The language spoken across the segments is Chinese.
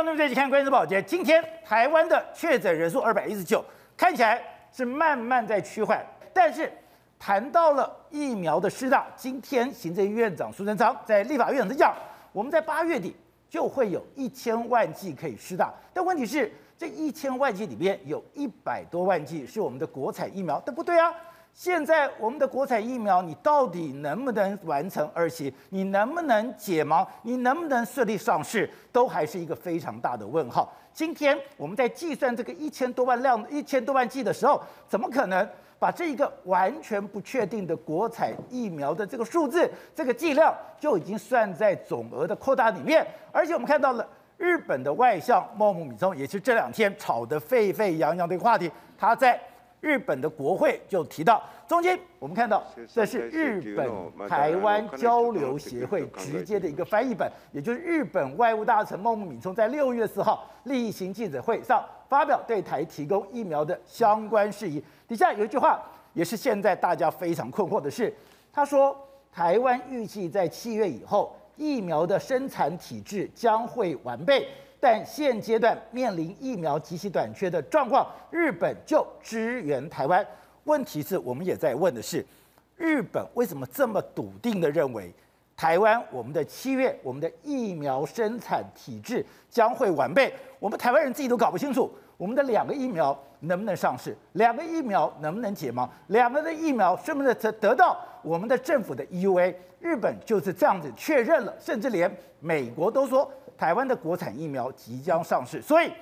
观众朋友们，看关键报捷。今天台湾的确诊人数二百一十九，看起来是慢慢在趋缓。但是谈到了疫苗的施打，今天行政院长苏贞昌在立法院上讲，我们在八月底就会有一千万剂可以施打。但问题是，这一千万剂里面有一百多万剂是我们的国产疫苗，对不对啊？现在我们的国产疫苗，你到底能不能完成二期？你能不能解盲？你能不能顺利上市？都还是一个非常大的问号。今天我们在计算这个一千多万量、一千多万剂的时候，怎么可能把这一个完全不确定的国产疫苗的这个数字、这个剂量就已经算在总额的扩大里面？而且我们看到了日本的外相茂木敏充，也是这两天吵得沸沸扬扬的一个话题，他在。日本的国会就提到，中间我们看到这是日本台湾交流协会直接的一个翻译本，也就是日本外务大臣茂木敏充在六月四号例行记者会上发表对台提供疫苗的相关事宜。底下有一句话，也是现在大家非常困惑的是，他说台湾预计在七月以后疫苗的生产体制将会完备。但现阶段面临疫苗极其短缺的状况，日本就支援台湾。问题是我们也在问的是，日本为什么这么笃定地认为台湾我们的七月我们的疫苗生产体制将会完备？我们台湾人自己都搞不清楚，我们的两个疫苗能不能上市？两个疫苗能不能解盲？两个的疫苗是不是得得到我们的政府的 EUA？日本就是这样子确认了，甚至连美国都说。台湾的国产疫苗即将上市，所以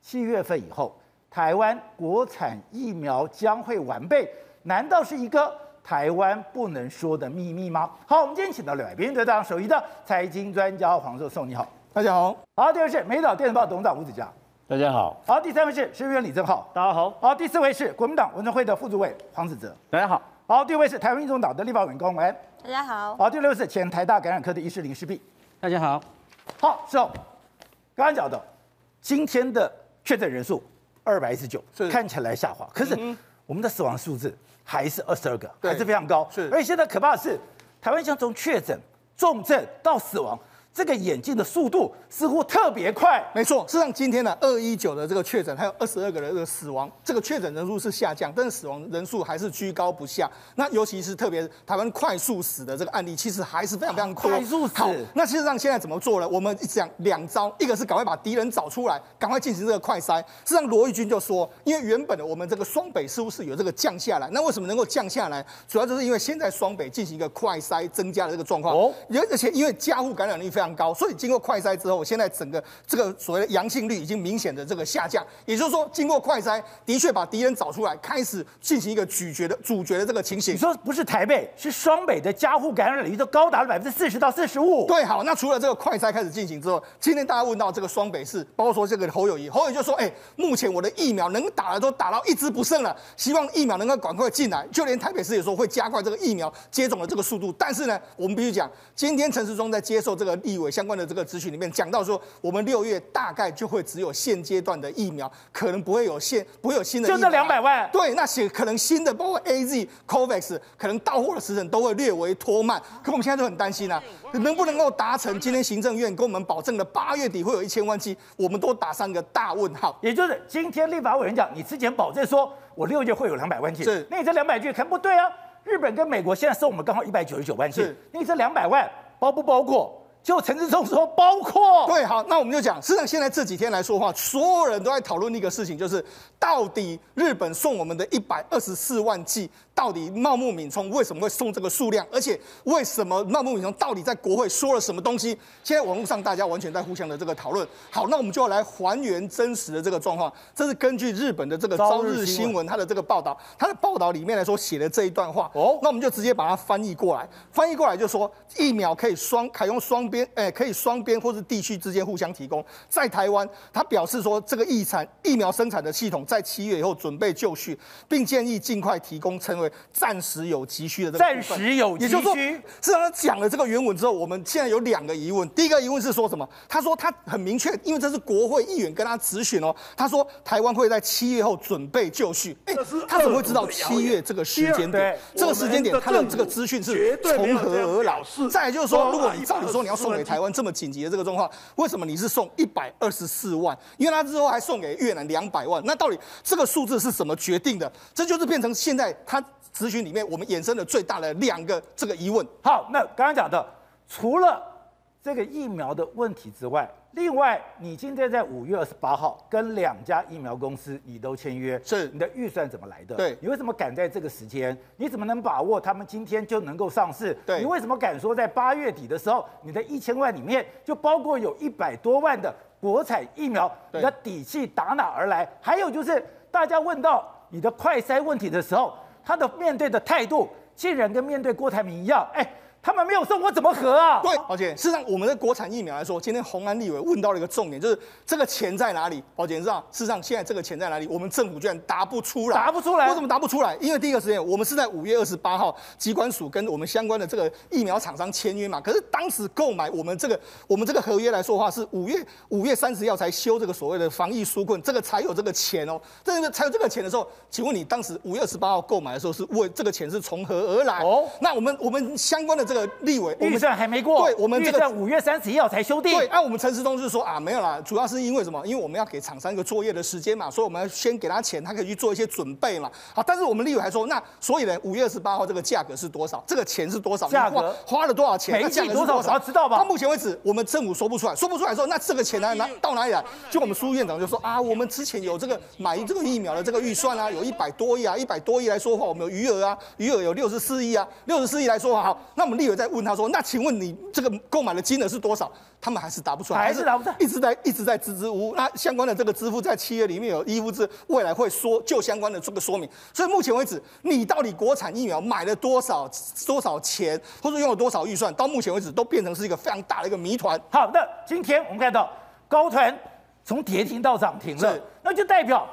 七月份以后，台湾国产疫苗将会完备。难道是一个台湾不能说的秘密吗？好，我们今天请到两位宾，得当首席的财经专家黄寿寿，你好，大家好。好，第二位是美岛电子报董事长吴子嘉，大家好。好，第三位是时事评论员李正浩，大家好。好，第四位是国民党文传会的副主委黄子哲，大家好。好，第五位是台湾运动党的立法委员高虹安，大家好。好，第六位是前台大感染科的医师林世璧，大家好。好，是哦。刚刚讲的，今天的确诊人数二百一十九，看起来下滑，可是我们的死亡数字还是二十二个，还是非常高。是，而且现在可怕的是，台湾像从确诊、重症到死亡。这个眼镜的速度似乎特别快，没错。事实上，今天呢，二一九的这个确诊还有二十二个人的死亡，这个确诊人数是下降，但是死亡人数还是居高不下。那尤其是特别台湾快速死的这个案例，其实还是非常非常多。快速死。好，那事实上现在怎么做呢？我们讲两招，一个是赶快把敌人找出来，赶快进行这个快筛。事实上，罗玉军就说，因为原本的我们这个双北似乎是有这个降下来，那为什么能够降下来？主要就是因为现在双北进行一个快筛增加的这个状况。哦。而且因为家户感染率非常高，所以经过快筛之后，现在整个这个所谓的阳性率已经明显的这个下降。也就是说，经过快筛，的确把敌人找出来，开始进行一个咀嚼的主角的这个情形。你说不是台北，是双北的家户感染率都高达了百分之四十到四十五。对，好，那除了这个快筛开始进行之后，今天大家问到这个双北市，包括说这个侯友谊，侯友宜就说：“哎，目前我的疫苗能打的都打到一支不剩了，希望疫苗能够赶快进来。”就连台北市也说会加快这个疫苗接种的这个速度。但是呢，我们必须讲，今天陈时中在接受这个立委相关。的这个咨询里面讲到说，我们六月大概就会只有现阶段的疫苗，可能不会有现不会有新的就这两百万。对，那些可能新的，包括 AZ、COVAX，可能到货的时程都会略微拖慢。可我们现在就很担心啊，能不能够达成今天行政院跟我们保证的八月底会有一千万剂，我们都打上一个大问号。也就是今天立法委员讲，你之前保证说我六月会有两百万剂，是，那你这两百句可能不对啊。日本跟美国现在收我们刚好一百九十九万剂，那你这两百万包不包括？就陈志忠说包括对，好，那我们就讲，实际上现在这几天来说的话，所有人都在讨论一个事情，就是到底日本送我们的一百二十四万剂。到底茂木敏充为什么会送这个数量？而且为什么茂木敏充到底在国会说了什么东西？现在网络上大家完全在互相的这个讨论。好，那我们就要来还原真实的这个状况。这是根据日本的这个朝日新闻它的这个报道，它的报道里面来说写的这一段话。哦，那我们就直接把它翻译过来。翻译过来就说，疫苗可以双采用双边，哎，可以双边或是地区之间互相提供。在台湾，他表示说，这个疫产疫苗生产的系统在七月以后准备就绪，并建议尽快提供成为。暂时有急需的这个，暂时有急需，也就是说，事实上他讲了这个原文之后，我们现在有两个疑问。第一个疑问是说什么？他说他很明确，因为这是国会议员跟他咨询哦。他说台湾会在七月后准备就绪。哎，他怎么会知道七月这个时间点？这个时间点他的这个资讯是从何而来？再来就是说，如果你照理说你要送给台湾这么紧急的这个状况，为什么你是送一百二十四万？因为他之后还送给越南两百万，那到底这个数字是怎么决定的？这就是变成现在他咨询里面我们衍生的最大的两个这个疑问。好，那刚刚讲的除了这个疫苗的问题之外。另外，你今天在五月二十八号跟两家疫苗公司你都签约，是你的预算怎么来的？对，你为什么赶在这个时间？你怎么能把握他们今天就能够上市？对，你为什么敢说在八月底的时候，你的一千万里面就包括有一百多万的国产疫苗？你的底气打哪儿来？还有就是大家问到你的快筛问题的时候，他的面对的态度竟然跟面对郭台铭一样，哎。他们没有送，我怎么核啊？对，宝姐，事实上，我们的国产疫苗来说，今天红安立委问到了一个重点，就是这个钱在哪里？宝姐，你知道，事实上，现在这个钱在哪里？我们政府居然答不出来，答不出来。为什么答不出来？因为第一个时间，我们是在五月二十八号，机关署跟我们相关的这个疫苗厂商签约嘛。可是当时购买我们这个我们这个合约来说的话，是五月五月三十号才修这个所谓的防疫纾困，这个才有这个钱哦。这个才有这个钱的时候，请问你当时五月二十八号购买的时候，是为这个钱是从何而来？哦，那我们我们相关的这个立委。预算还没过，对，我们这个五月三十一号才修订。对，按、啊、我们陈时中就是说啊，没有啦，主要是因为什么？因为我们要给厂商一个作业的时间嘛，所以我们要先给他钱，他可以去做一些准备嘛。好，但是我们立委还说，那所以呢，五月二十八号这个价格是多少？这个钱是多少？价格花，了多少钱？每剂多少？少知道吧？到目前为止，我们政府说不出来，说不出来说，那这个钱呢，拿到哪里来？就我们苏院长就说啊，我们之前有这个买这个疫苗的这个预算啊，有一百多亿啊，一百多亿来说话，我们有余额啊，余额有六十四亿啊，六十四亿来说话。好，那我们立委在问他说，那请问你这个购买的金额是多少？他们还是答不出来，还是答不出来，一直在一直在支支吾吾。那相关的这个支付在企业里面有依附制，未来会说就相关的这个说明。所以目前为止，你到底国产疫苗买了多少多少钱，或者用了多少预算，到目前为止都变成是一个非常大的一个谜团。好的，今天我们看到高团从跌停到涨停了，那就代表。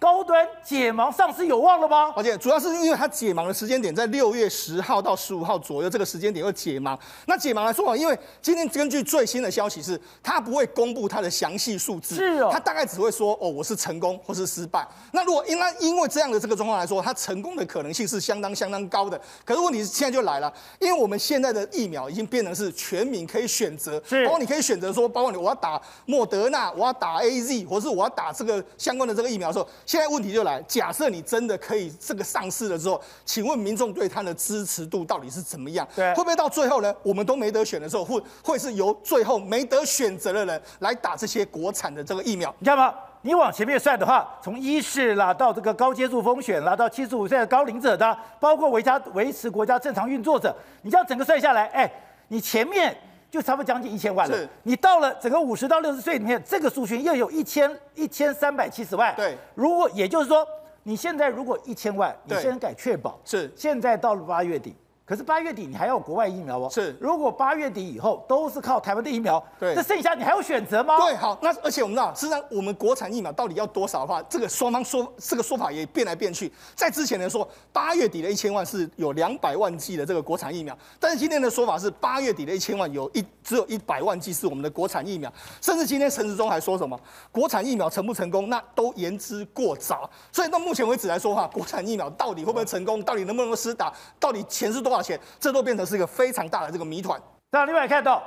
高端解盲上市有望了吗？而且主要是因为它解盲的时间点在六月十号到十五号左右，这个时间点会解盲。那解盲来说啊，因为今天根据最新的消息是，它不会公布它的详细数字，是哦，它大概只会说哦，我是成功或是失败。那如果因那因为这样的这个状况来说，它成功的可能性是相当相当高的。可是问题是现在就来了，因为我们现在的疫苗已经变成是全民可以选择，是，包括你可以选择说，包括你我要打莫德纳，我要打 AZ，或是我要打这个相关的这个疫苗的时候，现在问题就来。假设你真的可以这个上市了之后，请问民众对它的支持度到底是怎么样？对，会不会到最后呢？我们都没得选的时候，会会是由最后没得选择的人来打这些国产的这个疫苗？你知道吗？你往前面算的话，从医事啦到这个高接触风险啦，到七十五岁的高龄者的，包括维家维持国家正常运作者，你这样整个算下来，哎，你前面。就差不多将近一千万了。你到了整个五十到六十岁里面，这个族群又有一千一千三百七十万。对，如果也就是说，你现在如果一千万，你先改确保。是，现在到了八月底。可是八月底你还要有国外疫苗哦。是，如果八月底以后都是靠台湾的疫苗，对，这剩下你还有选择吗？对，好，那而且我们知道，实际上我们国产疫苗到底要多少的话，这个双方说这个说法也变来变去。在之前的说，八月底的一千万是有两百万剂的这个国产疫苗，但是今天的说法是八月底的一千万有一只有一百万剂是我们的国产疫苗，甚至今天陈时中还说什么国产疫苗成不成功，那都言之过早。所以到目前为止来说的话，国产疫苗到底会不会成功，到底能不能够施打，到底钱是多少钱，这都变成。是一个非常大的这个谜团。那另外看到，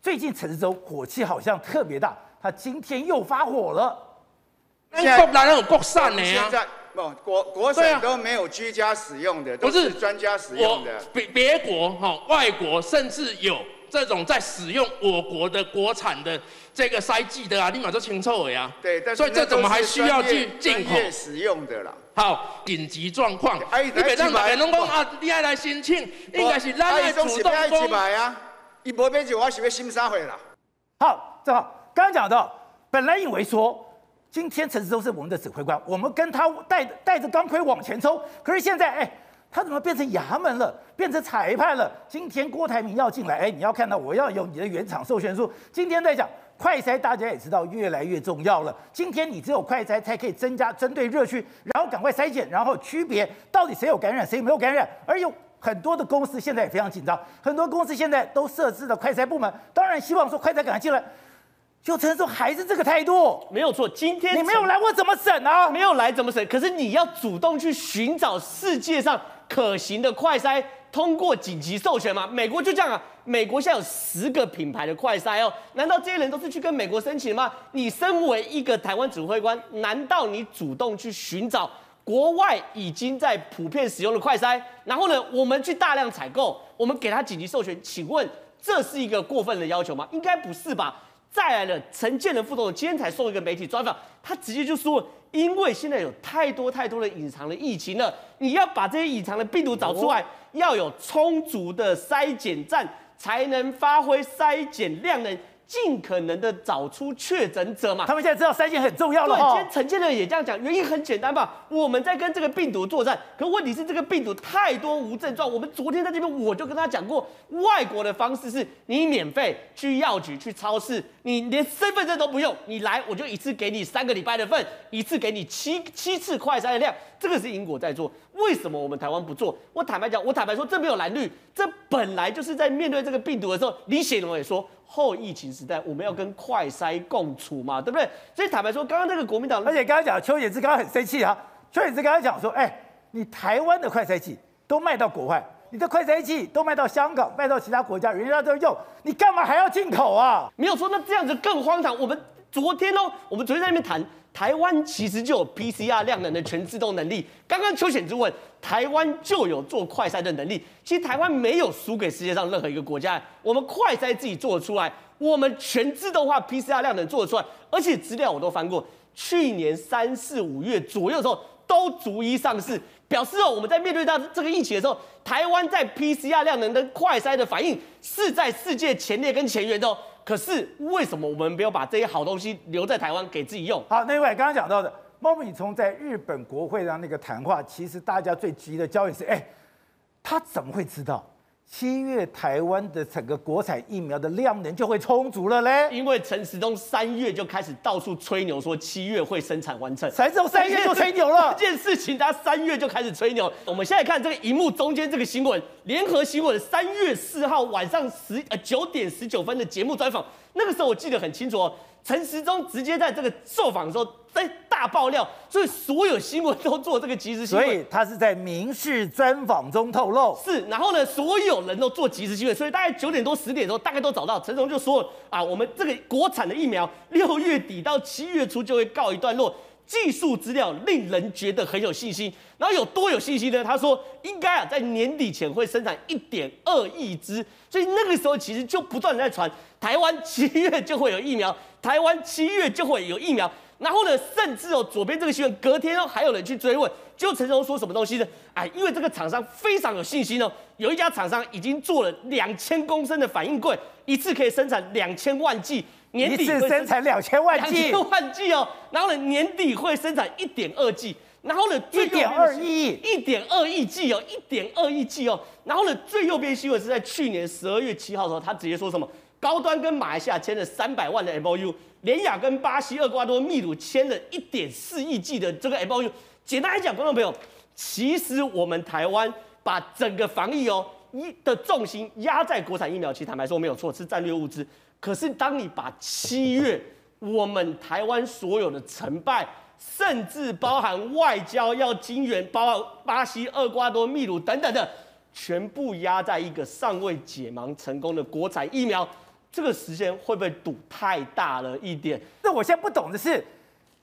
最近陈时中火气好像特别大，他今天又发火了。现在国内有国产的现在不国国产都没有居家使用的，都是专家使用的。别别国哈，外国甚至有这种在使用我国的国产的这个筛剂的啊，立马就清楚了呀。对，但是所以这怎么还需要去进口使用的啦？好，紧急状况，你别让别人讲啊，你爱来申请，应该是咱来主动讲。啊，一波杯酒，我是要心杀回了。好，正好刚刚讲到，本来以为说今天陈时中是我们的指挥官，我们跟他带带着钢盔往前冲，可是现在哎，他怎么变成衙门了，变成裁判了？今天郭台铭要进来，哎，你要看到我要有你的原厂授权书。今天在讲。快筛大家也知道越来越重要了。今天你只有快筛才可以增加针对热区，然后赶快筛检，然后区别到底谁有感染，谁没有感染。而有很多的公司现在也非常紧张，很多公司现在都设置了快筛部门，当然希望说快筛赶快进来。就陈时中还是这个态度，没有错。今天你没有来，我怎么审啊？没有来怎么审？可是你要主动去寻找世界上可行的快筛通过紧急授权吗？美国就这样啊，美国现在有十个品牌的快筛哦，难道这些人都是去跟美国申请的吗？你身为一个台湾指挥官，难道你主动去寻找国外已经在普遍使用的快筛，然后呢，我们去大量采购，我们给他紧急授权，请问这是一个过分的要求吗？应该不是吧？再来了，陈建仁副总统今天才送一个媒体专访，他直接就说，因为现在有太多太多的隐藏的疫情了，你要把这些隐藏的病毒找出来，要有充足的筛检站，才能发挥筛检量能。尽可能的找出确诊者嘛，他们现在知道筛检很重要了。对，今天陈建仁也这样讲，原因很简单吧？我们在跟这个病毒作战，可问题是这个病毒太多无症状。我们昨天在这边我就跟他讲过，外国的方式是你免费去药局、去超市，你连身份证都不用，你来我就一次给你三个礼拜的份，一次给你七七次快筛的量。这个是英国在做，为什么我们台湾不做？我坦白讲，我坦白说，这没有蓝绿，这本来就是在面对这个病毒的时候，李显龙也说。后疫情时代，我们要跟快筛共处嘛，对不对？所以坦白说，刚刚那个国民党，而且刚刚讲邱显志刚刚很生气啊，邱显志刚刚讲说，哎，你台湾的快筛剂都卖到国外，你的快筛剂都卖到香港，卖到其他国家，人家都用，你干嘛还要进口啊？没有说，那这样子更荒唐。我们昨天哦，我们昨天在那边谈。台湾其实就有 PCR 量能的全自动能力。刚刚邱显智问，台湾就有做快筛的能力。其实台湾没有输给世界上任何一个国家，我们快筛自己做得出来，我们全自动化 PCR 量能做得出来，而且资料我都翻过，去年三四五月左右的时候都逐一上市，表示哦，我们在面对到这个疫情的时候，台湾在 PCR 量能的快筛的反应是在世界前列跟前沿的哦。可是为什么我们没有把这些好东西留在台湾给自己用？好，那位刚刚讲到的茂木敏充在日本国会上那个谈话，其实大家最急的焦点是：哎，他怎么会知道？七月台湾的整个国产疫苗的量能就会充足了嘞，因为陈时中三月就开始到处吹牛，说七月会生产完成，陈时中三月就吹牛了。这件事情他三月就开始吹牛。我们现在看这个荧幕中间这个新闻，联合新闻三月四号晚上十呃九点十九分的节目专访，那个时候我记得很清楚哦。陈时中直接在这个受访的时候，在大爆料，所以所有新闻都做这个即时新闻。所以他是在民事专访中透露。是，然后呢，所有人都做即时新闻，所以大概九点多十点的时候，大概都找到陈时中就说啊，我们这个国产的疫苗六月底到七月初就会告一段落。技术资料令人觉得很有信心，然后有多有信心呢？他说应该啊在年底前会生产一点二亿支，所以那个时候其实就不断在传台湾七月就会有疫苗，台湾七月就会有疫苗。然后呢，甚至哦左边这个新闻隔天哦还有人去追问，就陈时中说什么东西呢？哎，因为这个厂商非常有信心哦，有一家厂商已经做了两千公升的反应柜，一次可以生产两千万剂。年底会生产两千万剂，两千万剂哦，然后呢，年底会生产一点二剂，然后呢，一点二亿，一点二亿剂哦，一点二亿剂哦，然后呢，最右边新闻是在去年十二月七号的时候，他直接说什么？高端跟马来西亚签了三百万的 MOU，联亚跟巴西、厄瓜多、秘鲁签了一点四亿剂的这个 MOU。简单来讲，观众朋友，其实我们台湾把整个防疫哦一的重心压在国产疫苗，其实坦白说没有错，是战略物资。可是，当你把七月我们台湾所有的成败，甚至包含外交要金援，包括巴西、厄瓜多、秘鲁等等的，全部压在一个尚未解盲成功的国产疫苗，这个时间会不会赌太大了一点？那我现在不懂的是，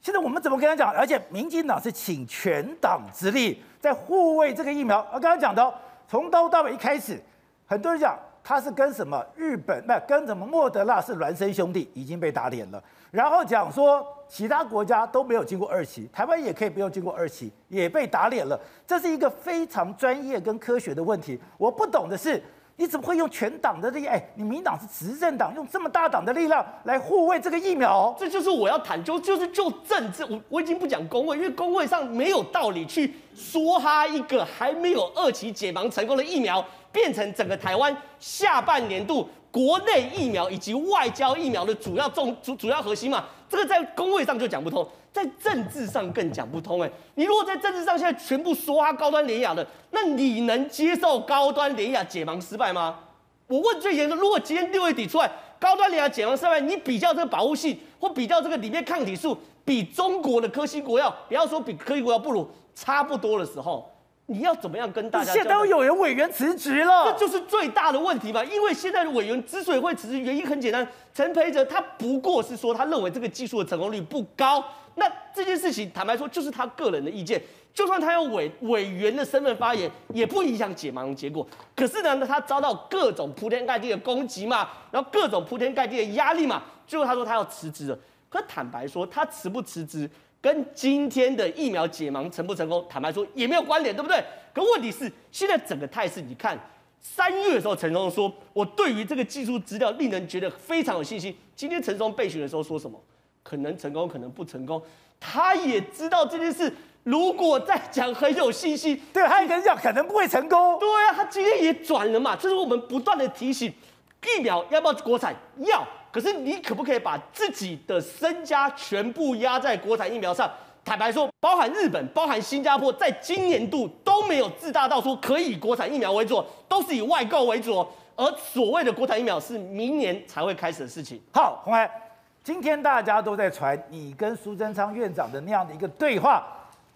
现在我们怎么跟他讲？而且民进党是倾全党之力在护卫这个疫苗。我刚刚讲到，从头到尾一开始，很多人讲。他是跟什么日本？那跟什么莫德纳是孪生兄弟，已经被打脸了。然后讲说其他国家都没有经过二期，台湾也可以不用经过二期，也被打脸了。这是一个非常专业跟科学的问题。我不懂的是，你怎么会用全党的力？哎，你民党是执政党，用这么大党的力量来护卫这个疫苗？这就是我要谈，就就是就政治。我我已经不讲公卫，因为公卫上没有道理去说他一个还没有二期解盲成功的疫苗。变成整个台湾下半年度国内疫苗以及外交疫苗的主要重主主要核心嘛，这个在公卫上就讲不通，在政治上更讲不通哎。你如果在政治上现在全部说他高端联雅的，那你能接受高端联雅解盲失败吗？我问最严重，如果今天六月底出来高端联雅解盲失败，你比较这个保护性或比较这个里面抗体数比中国的科兴国药，不要说比科兴国药不如差不多的时候。你要怎么样跟大家？现在都有人委员辞职了，这就是最大的问题嘛。因为现在的委员之所以会辞职，原因很简单，陈培哲他不过是说他认为这个技术的成功率不高。那这件事情坦白说就是他个人的意见，就算他用委委员的身份发言，也不影响解盲结果。可是呢，他遭到各种铺天盖地的攻击嘛，然后各种铺天盖地的压力嘛，最后他说他要辞职了。可坦白说，他辞不辞职？跟今天的疫苗解盲成不成功，坦白说也没有关联，对不对？可问题是，现在整个态势，你看三月的时候，陈松说，我对于这个技术资料令人觉得非常有信心。今天陈时中备询的时候说什么？可能成功，可能不成功。他也知道这件事，如果再讲很有信心，对，他也跟你讲可能不会成功。对啊，他今天也转了嘛，这是我们不断的提醒，疫苗要不要国产？要。可是你可不可以把自己的身家全部压在国产疫苗上？坦白说，包含日本、包含新加坡，在今年度都没有自大到说可以国产疫苗为主，都是以外购为主。而所谓的国产疫苗是明年才会开始的事情。好，鸿涵，今天大家都在传你跟苏贞昌院长的那样的一个对话，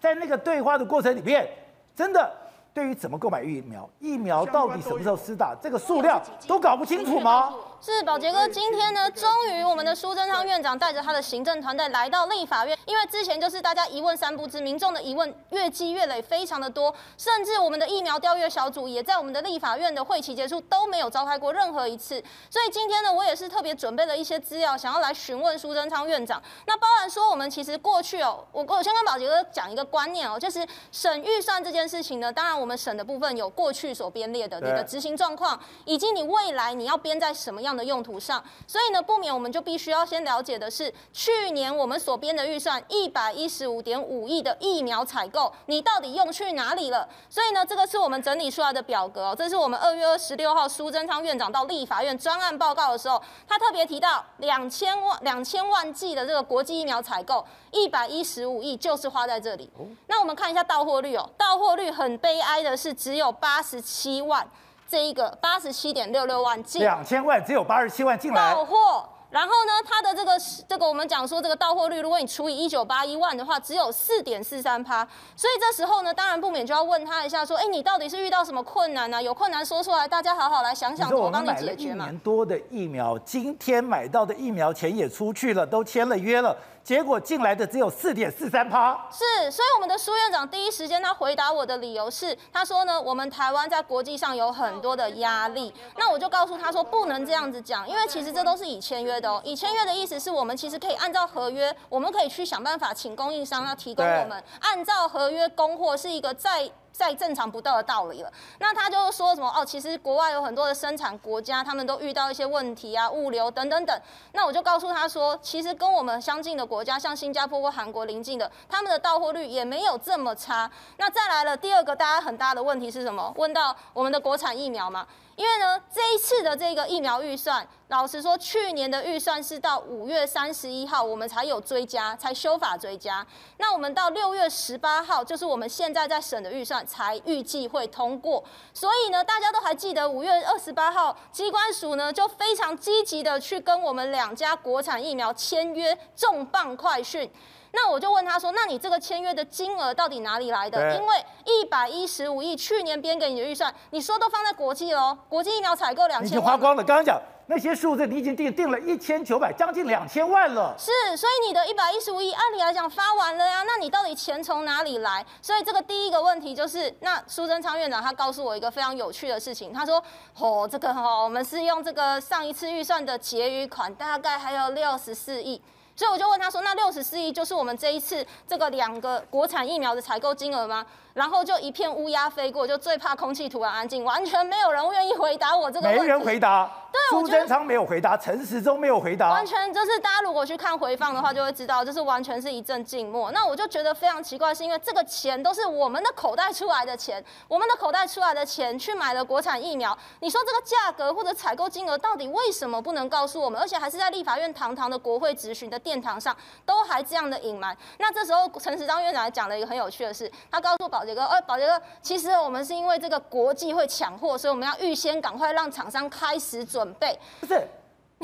在那个对话的过程里面，真的。对于怎么购买疫苗，疫苗到底什么时候施打，这个数量都搞不清楚吗？是宝杰哥，今天呢，终于我们的苏贞昌院长带着他的行政团队来到立法院，因为之前就是大家一问三不知，民众的疑问越积越累，非常的多，甚至我们的疫苗调阅小组也在我们的立法院的会期结束都没有召开过任何一次，所以今天呢，我也是特别准备了一些资料，想要来询问苏贞昌院长。那包含说，我们其实过去哦，我我先跟宝杰哥讲一个观念哦，就是审预算这件事情呢，当然我们审的部分有过去所编列的你的执行状况，以及你未来你要编在什么样的用途上。所以呢，不免我们就必须要先了解的是，去年我们所编的预算一百一十五点五亿的疫苗采购，你到底用去哪里了？所以呢，这个是我们整理出来的表格哦，这是我们二月二十六号苏贞昌院长到立法院专案报告的时候，他特别提到两千万两千万剂的这个国际疫苗采购，一百一十五亿就是花在这里。那我们看一下到货率哦，到货率很悲哀的是。只有八十七万，这一个八十七点六六万进，两千万只有八十七万进来到货。然后呢，它的这个这个我们讲说这个到货率，如果你除以一九八一万的话，只有四点四三趴。所以这时候呢，当然不免就要问他一下，说，哎，你到底是遇到什么困难呢、啊？有困难说出来，大家好好来想想怎么帮你解决嘛。一年多的疫苗，今天买到的疫苗钱也出去了，都签了约了。结果进来的只有四点四三趴，是，所以我们的苏院长第一时间他回答我的理由是，他说呢，我们台湾在国际上有很多的压力，那我就告诉他说，不能这样子讲，因为其实这都是已签约的哦，已签约的意思是我们其实可以按照合约，我们可以去想办法请供应商要提供我们。按照合约供货，是一个在。再正常不到的道理了。那他就说什么哦？其实国外有很多的生产国家，他们都遇到一些问题啊，物流等等等。那我就告诉他说，其实跟我们相近的国家，像新加坡或韩国邻近的，他们的到货率也没有这么差。那再来了第二个，大家很大的问题是什么？问到我们的国产疫苗嘛。因为呢，这一次的这个疫苗预算，老实说，去年的预算是到五月三十一号，我们才有追加，才修法追加。那我们到六月十八号，就是我们现在在审的预算，才预计会通过。所以呢，大家都还记得五月二十八号，机关署呢就非常积极的去跟我们两家国产疫苗签约，重磅快讯。那我就问他说：“那你这个签约的金额到底哪里来的？因为一百一十五亿去年编给你的预算，你说都放在国际了哦，国际疫苗采购两千万，已经花光了。刚刚讲那些数字，你已经定定了一千九百，将近两千万了。是，所以你的一百一十五亿，按理来讲发完了呀。那你到底钱从哪里来？所以这个第一个问题就是，那苏贞昌院长他告诉我一个非常有趣的事情，他说：哦，这个哦，我们是用这个上一次预算的结余款，大概还有六十四亿。”所以我就问他说：“那六十四亿就是我们这一次这个两个国产疫苗的采购金额吗？”然后就一片乌鸦飞过，就最怕空气突然安静，完全没有人愿意回答我这个问题。没人回答。对，苏贞昌没有回答，陈时中没有回答。完全就是大家如果去看回放的话，就会知道，就是完全是一阵静默。那我就觉得非常奇怪，是因为这个钱都是我们的口袋出来的钱，我们的口袋出来的钱去买了国产疫苗。你说这个价格或者采购金额到底为什么不能告诉我们？而且还是在立法院堂堂的国会质询的殿堂上，都还这样的隐瞒。那这时候陈时中院长还讲了一个很有趣的事，他告诉宝杰哥，哎，宝杰哥。其实我们是因为这个国际会抢货，所以我们要预先赶快让厂商开始准备。不是，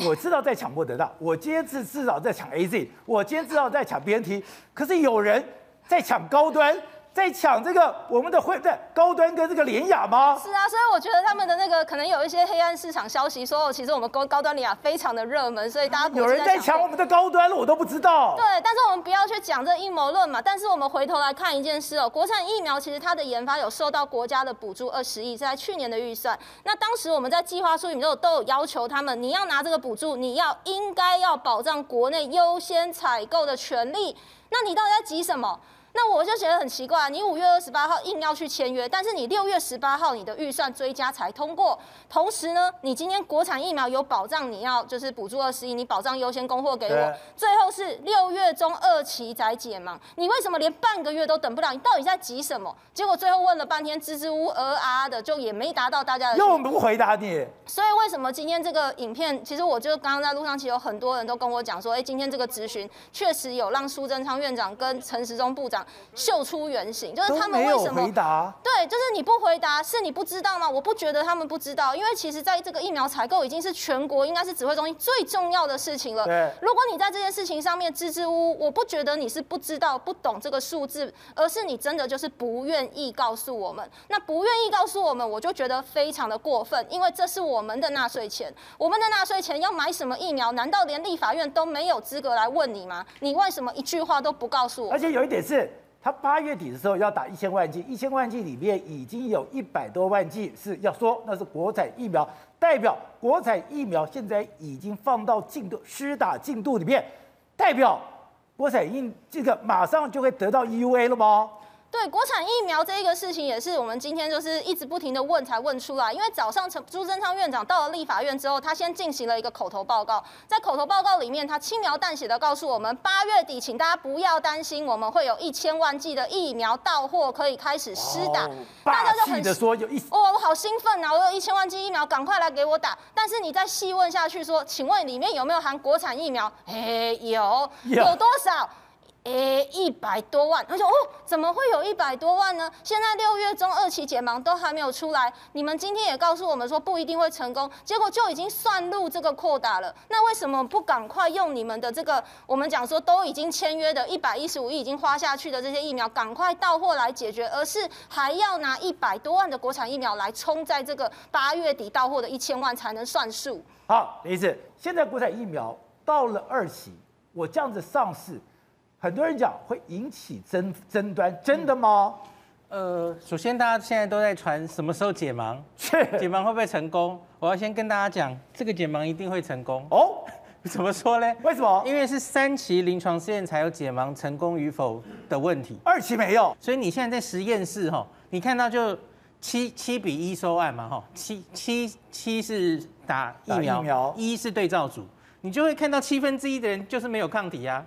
我知道在抢莫德纳，我今天至至少在抢 AZ，我今天至少在抢 BNT，可是有人在抢高端，在抢这个我们的会在高端跟这个联雅吗？是啊，所以我觉得他们的那个可能有一些黑暗市场消息，说其实我们高高端联雅非常的热门，所以大家有人在抢我们的高端了，我都不知道。对，但是我们不要去讲这阴谋论嘛。但是我们回头来看一件事哦，国产疫苗其实它的研发有受到国家的补助二十亿，在去年的预算。那当时我们在计划书里面都有都有要求他们，你要拿这个补助，你要应该要保障国内优先采购的权利。那你到底在急什么？那我就觉得很奇怪，你五月二十八号硬要去签约，但是你六月十八号你的预算追加才通过，同时呢，你今天国产疫苗有保障，你要就是补助二十亿，你保障优先供货给我，最后是六月中二期才解盲，你为什么连半个月都等不了？你到底在急什么？结果最后问了半天，支支吾吾啊啊的，就也没达到大家的。又不回答你。所以为什么今天这个影片，其实我就刚刚在路上，其实有很多人都跟我讲说，哎，今天这个咨询确实有让苏贞昌院长跟陈时中部长。秀出原形，就是他们为什么？回答对，就是你不回答，是你不知道吗？我不觉得他们不知道，因为其实在这个疫苗采购已经是全国应该是指挥中心最重要的事情了。对，如果你在这件事情上面支支吾吾，我不觉得你是不知道、不懂这个数字，而是你真的就是不愿意告诉我们。那不愿意告诉我们，我就觉得非常的过分，因为这是我们的纳税钱，我们的纳税钱要买什么疫苗？难道连立法院都没有资格来问你吗？你为什么一句话都不告诉我？而且有一点是。他八月底的时候要打一千万剂，一千万剂里面已经有一百多万剂是要说那是国产疫苗，代表国产疫苗现在已经放到进度施打进度里面，代表国产疫这个马上就会得到 EUA 了吗？对国产疫苗这一个事情，也是我们今天就是一直不停的问才问出来。因为早上陈朱正昌院长到了立法院之后，他先进行了一个口头报告，在口头报告里面，他轻描淡写的告诉我们，八月底，请大家不要担心，我们会有一千万剂的疫苗到货，可以开始施打。大家就很的说有一哦，我好兴奋啊！我有一千万剂疫苗，赶快来给我打。但是你再细问下去说，请问里面有没有含国产疫苗？嘿，有，有多少？诶，一百多万，他说哦，怎么会有一百多万呢？现在六月中二期解盲都还没有出来，你们今天也告诉我们说不一定会成功，结果就已经算入这个扩大了。那为什么不赶快用你们的这个，我们讲说都已经签约的一百一十五亿已经花下去的这些疫苗，赶快到货来解决，而是还要拿一百多万的国产疫苗来冲在这个八月底到货的一千万才能算数？好，李医师，现在国产疫苗到了二期，我这样子上市。很多人讲会引起争争端，真的吗？呃，首先大家现在都在传什么时候解盲，解盲会不会成功？我要先跟大家讲，这个解盲一定会成功哦。怎么说呢？为什么？因为是三期临床试验才有解盲成功与否的问题，二期没有。所以你现在在实验室哈，你看到就七七比一收案嘛哈，七七七是打疫苗，疫苗一是对照组，你就会看到七分之一的人就是没有抗体啊。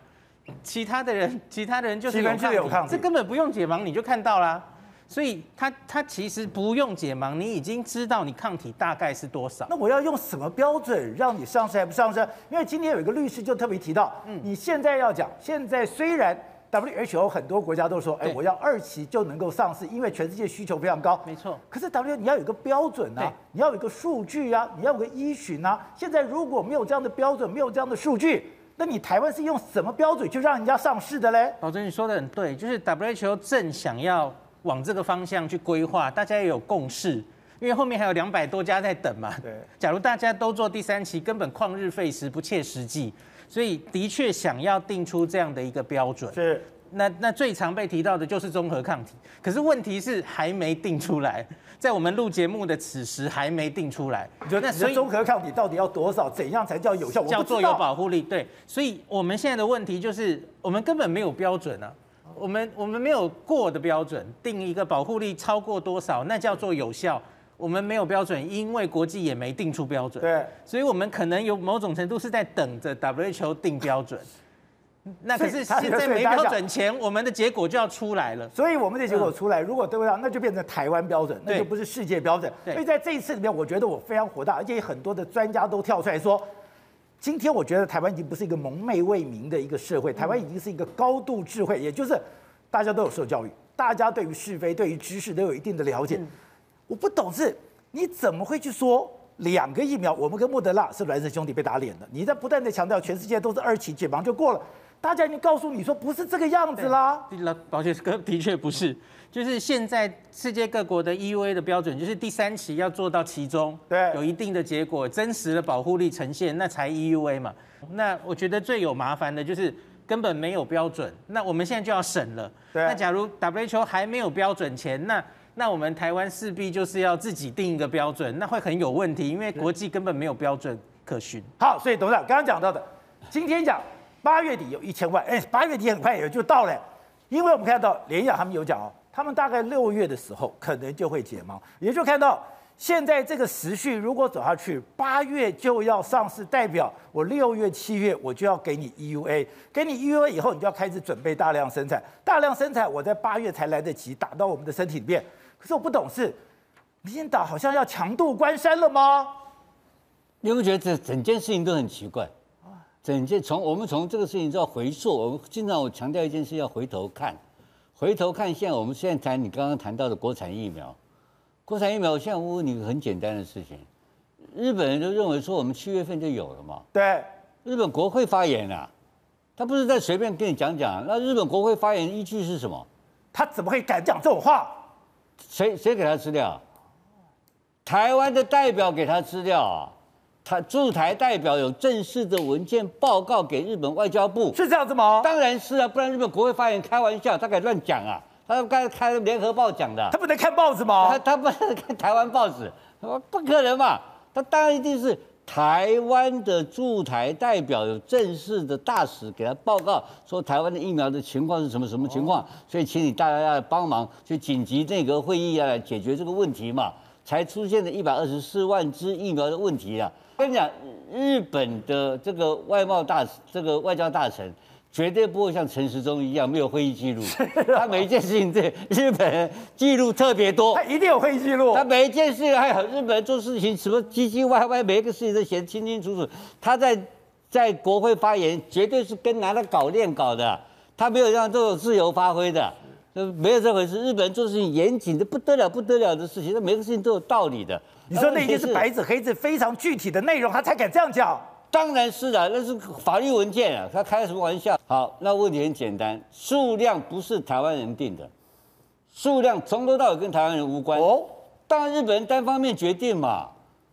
其他的人，其他的人就是有抗体，有抗体，这根本不用解盲你就看到啦。所以他他其实不用解盲，你已经知道你抗体大概是多少。那我要用什么标准让你上市还不上市？因为今天有一个律师就特别提到，嗯，你现在要讲，现在虽然 WHO 很多国家都说，哎，我要二期就能够上市，因为全世界需求非常高。没错。可是 WHO 你要有一个标准啊，你要有一个数据啊，你要有个依循啊。现在如果没有这样的标准，没有这样的数据。那你台湾是用什么标准去让人家上市的嘞？老师，你说的很对，就是 WHO 正想要往这个方向去规划，大家也有共识，因为后面还有两百多家在等嘛。对，假如大家都做第三期，根本旷日费时，不切实际，所以的确想要定出这样的一个标准。是。那那最常被提到的就是综合抗体，可是问题是还没定出来，在我们录节目的此时还没定出来。那所以综合抗体到底要多少？怎样才叫有效？叫做有保护力。对，所以我们现在的问题就是，我们根本没有标准啊，我们我们没有过的标准，定一个保护力超过多少，那叫做有效。我们没有标准，因为国际也没定出标准。对，所以我们可能有某种程度是在等着 WHO 定标准。那可是现在没标准前，我们的结果就要出来了。所以我们的结果出来，如果对不上，那就变成台湾标准，那就不是世界标准。所以在这一次里面，我觉得我非常火大，而且很多的专家都跳出来说，今天我觉得台湾已经不是一个蒙昧未明的一个社会，台湾已经是一个高度智慧，也就是大家都有受教育，大家对于是非、对于知识都有一定的了解。我不懂是，你怎么会去说两个疫苗，我们跟莫德纳是孪生兄弟被打脸的？你在不断的强调全世界都是二期解盲就过了。大家已经告诉你说不是这个样子啦。老保险哥的确不是，就是现在世界各国的 EUA 的标准，就是第三期要做到其中，对，有一定的结果，真实的保护力呈现，那才 EUA 嘛。那我觉得最有麻烦的就是根本没有标准，那我们现在就要审了。对，那假如 WHO 还没有标准前，那那我们台湾势必就是要自己定一个标准，那会很有问题，因为国际根本没有标准可循。好，所以董事长刚刚讲到的，今天讲八月底有一千万，哎，八月底很快也就到了，因为我们看到联雅他们有讲哦，他们大概六月的时候可能就会解盲，也就看到。现在这个时序如果走下去，八月就要上市，代表我六月、七月我就要给你 EUA，给你 EUA 以后，你就要开始准备大量生产，大量生产我在八月才来得及打到我们的身体里面。可是我不懂事，民进党好像要强渡关山了吗？你有没有觉得这整件事情都很奇怪？整件从我们从这个事情就要回溯，我们经常我强调一件事要回头看，回头看现在我们现在谈你刚刚谈到的国产疫苗。国产疫苗，我现在问问你个很简单的事情：日本人都认为说我们七月份就有了嘛？对，日本国会发言啊，他不是在随便跟你讲讲。那日本国会发言依据是什么？他怎么会敢讲这种话？谁谁给他资料？台湾的代表给他资料啊，他驻台代表有正式的文件报告给日本外交部，是这样子吗？当然是啊，不然日本国会发言开玩笑，他敢乱讲啊？他刚才开联合报讲的，他不能看报纸吗？他他不能看台湾报纸，不可能嘛？他当然一定是台湾的驻台代表有正式的大使给他报告，说台湾的疫苗的情况是什么什么情况，所以请你大家要帮忙去紧急内阁会议要来解决这个问题嘛，才出现了一百二十四万支疫苗的问题啊！跟你讲，日本的这个外贸大，这个外交大臣。绝对不会像陈时中一样没有会议记录，他每一件事情对日本人记录特别多，他一定有会议记录。他每一件事情还有日本人做事情什么唧唧歪歪，每一个事情都写得清清楚楚。他在在国会发言绝对是跟拿了稿练稿的，他没有让这种自由发挥的，没有这回事。日本人做事情严谨的不得了不得了的事情，他每个事情都有道理的。你说那一定是白纸黑字非常具体的内容，他才敢这样讲。当然是的，那是法律文件啊，他开什么玩笑？好，那问题很简单，数量不是台湾人定的，数量从头到尾跟台湾人无关。哦，当然日本人单方面决定嘛，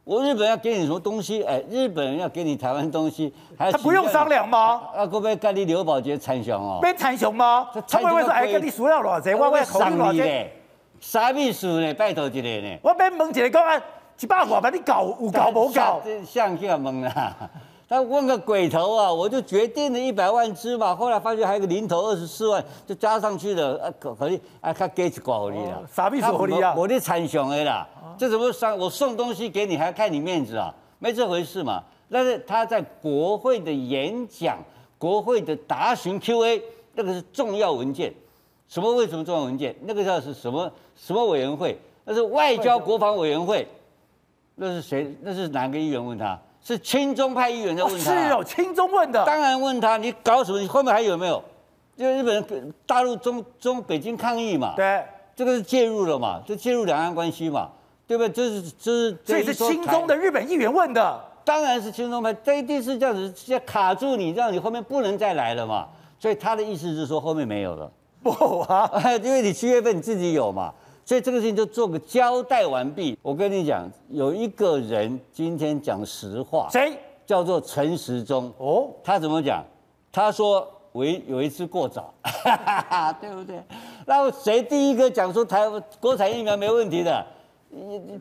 我日本要给你什么东西？哎，日本人要给你台湾东西，还他不用商量吗？啊，可不可以跟你刘宝杰参详哦？没参详吗？他会不会说哎，跟你数量偌济，我会考虑偌济？啥秘书呢？拜托一个呢？我别问一个讲啊，一百万把你搞有搞无搞？像这样问啦。他问个鬼头啊！我就决定了一百万支嘛，后来发觉还有个零头二十四万，就加上去了。啊，可可以啊，他给一挂合理啦，傻逼说合理啊？我的参详的啦，这怎么送？我送东西给你，还看你面子啊？没这回事嘛。但是他在国会的演讲、国会的答询 Q&A，那个是重要文件。什么？为什么重要文件？那个叫是什么？什么委员会？那是外交国防委员会。那是谁？那是哪个议员问他？是亲中派议员在问他，是哦，亲中问的，当然问他，你搞什么？你后面还有没有？因为日本人大陆中中北京抗议嘛，对，这个是介入了嘛，就介入两岸关系嘛，对不对？这是这是，所以是亲中的日本议员问的，当然是亲中派，这一定是这样子，要卡住你，让你后面不能再来了嘛。所以他的意思是说后面没有了，不啊，因为你七月份你自己有嘛。所以这个事情就做个交代完毕。我跟你讲，有一个人今天讲实话，谁？叫做陈时中。哦，他怎么讲？他说为有一次过早，对不对？然后谁第一个讲出台湾国产疫苗没问题的？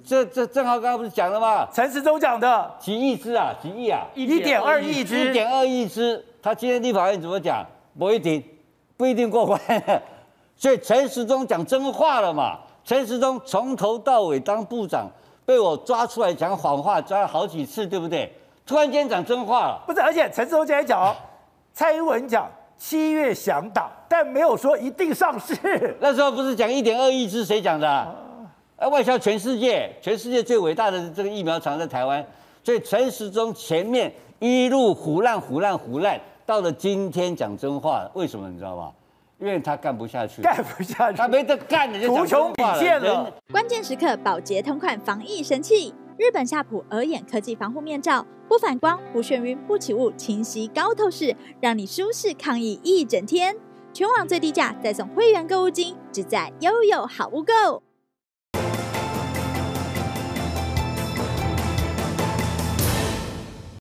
这这正好刚刚不是讲了吗？陈时中讲的几亿只啊，几亿啊，一点二亿只，一点二亿只。他今天立法院怎么讲？不一定，不一定过关。所以陈时中讲真话了嘛？陈时中从头到尾当部长，被我抓出来讲谎话，抓了好几次，对不对？突然间讲真话了，不是？而且陈时中今天讲，蔡英文讲七月想打，但没有说一定上市。那时候不是讲一点二亿支，谁讲的？啊，外销全世界，全世界最伟大的这个疫苗厂在台湾，所以陈时中前面一路唬烂唬烂唬烂，到了今天讲真话，为什么你知道吗？因为他干不下去，干不下去，他没得干了，就无穷比见了。关键时刻，宝洁同款防疫神器——日本夏普鹅眼科技防护面罩，不反光、不眩晕、不起雾，清晰高透视，让你舒适抗疫一整天。全网最低价，再送会员购物金，只在悠悠好物购。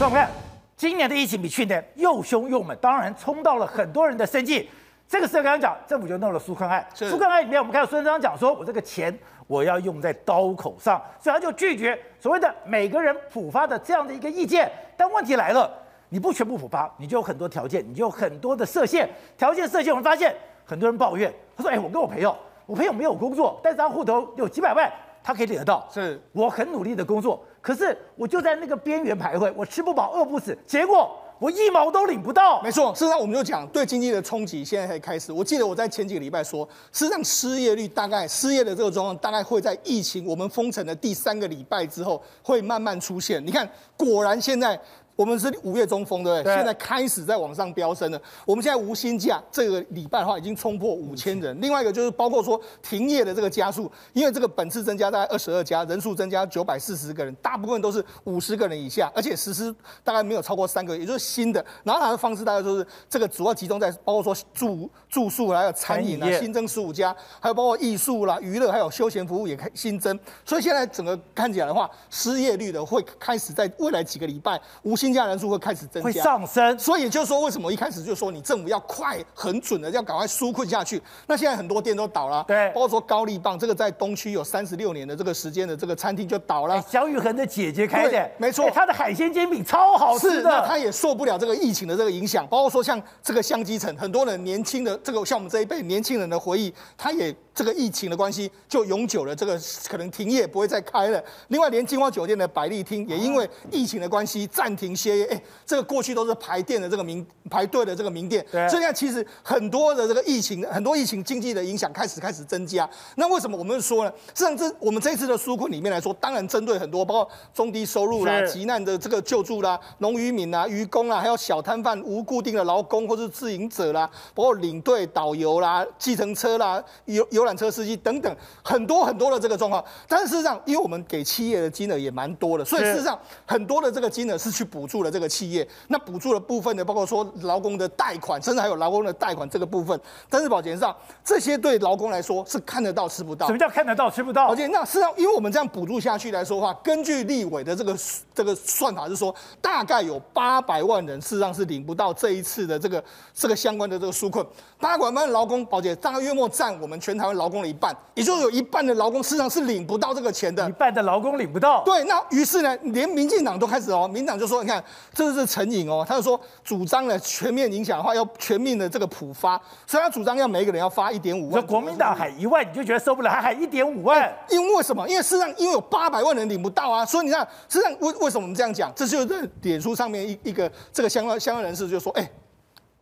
我们看，今年的疫情比去年又凶又猛，当然冲到了很多人的生计。这个时候刚刚讲，政府就弄了纾困案。纾困案里面，我们看到孙中山讲说，我这个钱我要用在刀口上，所以他就拒绝所谓的每个人普发的这样的一个意见。但问题来了，你不全部普发，你就有很多条件，你就有很多的设限。条件设限，我们发现很多人抱怨，他说：“哎，我跟我朋友，我朋友没有工作，但是他户头有几百万，他可以领得到。是我很努力的工作，可是我就在那个边缘徘徊，我吃不饱，饿不死，结果。”我一毛都领不到。没错，事实上我们就讲对经济的冲击，现在才开始。我记得我在前几个礼拜说，事实上失业率大概失业的这个状况，大概会在疫情我们封城的第三个礼拜之后，会慢慢出现。你看，果然现在。我们是五月中封，对不对？现在开始在往上飙升了。我们现在无薪假这个礼拜的话，已经冲破五千人。另外一个就是包括说停业的这个加速，因为这个本次增加大概二十二家，人数增加九百四十个人，大部分都是五十个人以下，而且实施大概没有超过三个月，也就是新的。然后它的方式大概就是这个主要集中在包括说住住宿，还有餐饮啊，新增十五家，还有包括艺术啦、娱乐，还有休闲服务也开新增。所以现在整个看起来的话，失业率的会开始在未来几个礼拜无薪。新加人数会开始增加，会上升，所以也就是说，为什么一开始就说你政府要快、很准的要赶快纾困下去？那现在很多店都倒了，对，包括说高丽棒这个在东区有三十六年的这个时间的这个餐厅就倒了。小宇恒的姐姐开的，没错，他的海鲜煎饼超好吃的，那他也受不了这个疫情的这个影响，包括说像这个香积城，很多人年轻的这个像我们这一辈年轻人的回忆，他也。这个疫情的关系，就永久了，这个可能停业，不会再开了。另外，连金花酒店的百丽厅也因为疫情的关系暂停歇业。哎，这个过去都是排店的这个名排队的这个名店，所以现在其实很多的这个疫情，很多疫情经济的影响开始开始增加。那为什么我们说呢？实际上，这我们这一次的纾困里面来说，当然针对很多，包括中低收入啦、急难的这个救助啦、农渔民啊、渔工啊，还有小摊贩、无固定的劳工或是自营者啦，包括领队、导游啦、计程车啦、有有。游览车司机等等很多很多的这个状况，但是事实上，因为我们给企业的金额也蛮多的，所以事实上很多的这个金额是去补助了这个企业。那补助的部分呢，包括说劳工的贷款，甚至还有劳工的贷款这个部分。但是保洁上这些对劳工来说是看得到吃不到。什么叫看得到吃不到？而且那事实上，因为我们这样补助下去来说的话，根据立委的这个这个算法是说，大概有八百万人事实上是领不到这一次的这个这个相关的这个纾困。八百万劳工，保洁大概约莫占我们全台湾劳工的一半，也就是有一半的劳工实际上是领不到这个钱的。一半的劳工领不到。对，那于是呢，连民进党都开始哦，民进党就说，你看，这是陈颖哦，他就说主张了全面影响的话，要全面的这个普发，所以他主张要每一个人要发一点五万。说国民党喊一万，你就觉得受不了，还喊一点五万？因为为什么？因为事实上，因为有八百万人领不到啊，所以你看，实际上为为什么我们这样讲？这就是脸书上面一一个这个相关相关人士就说，哎。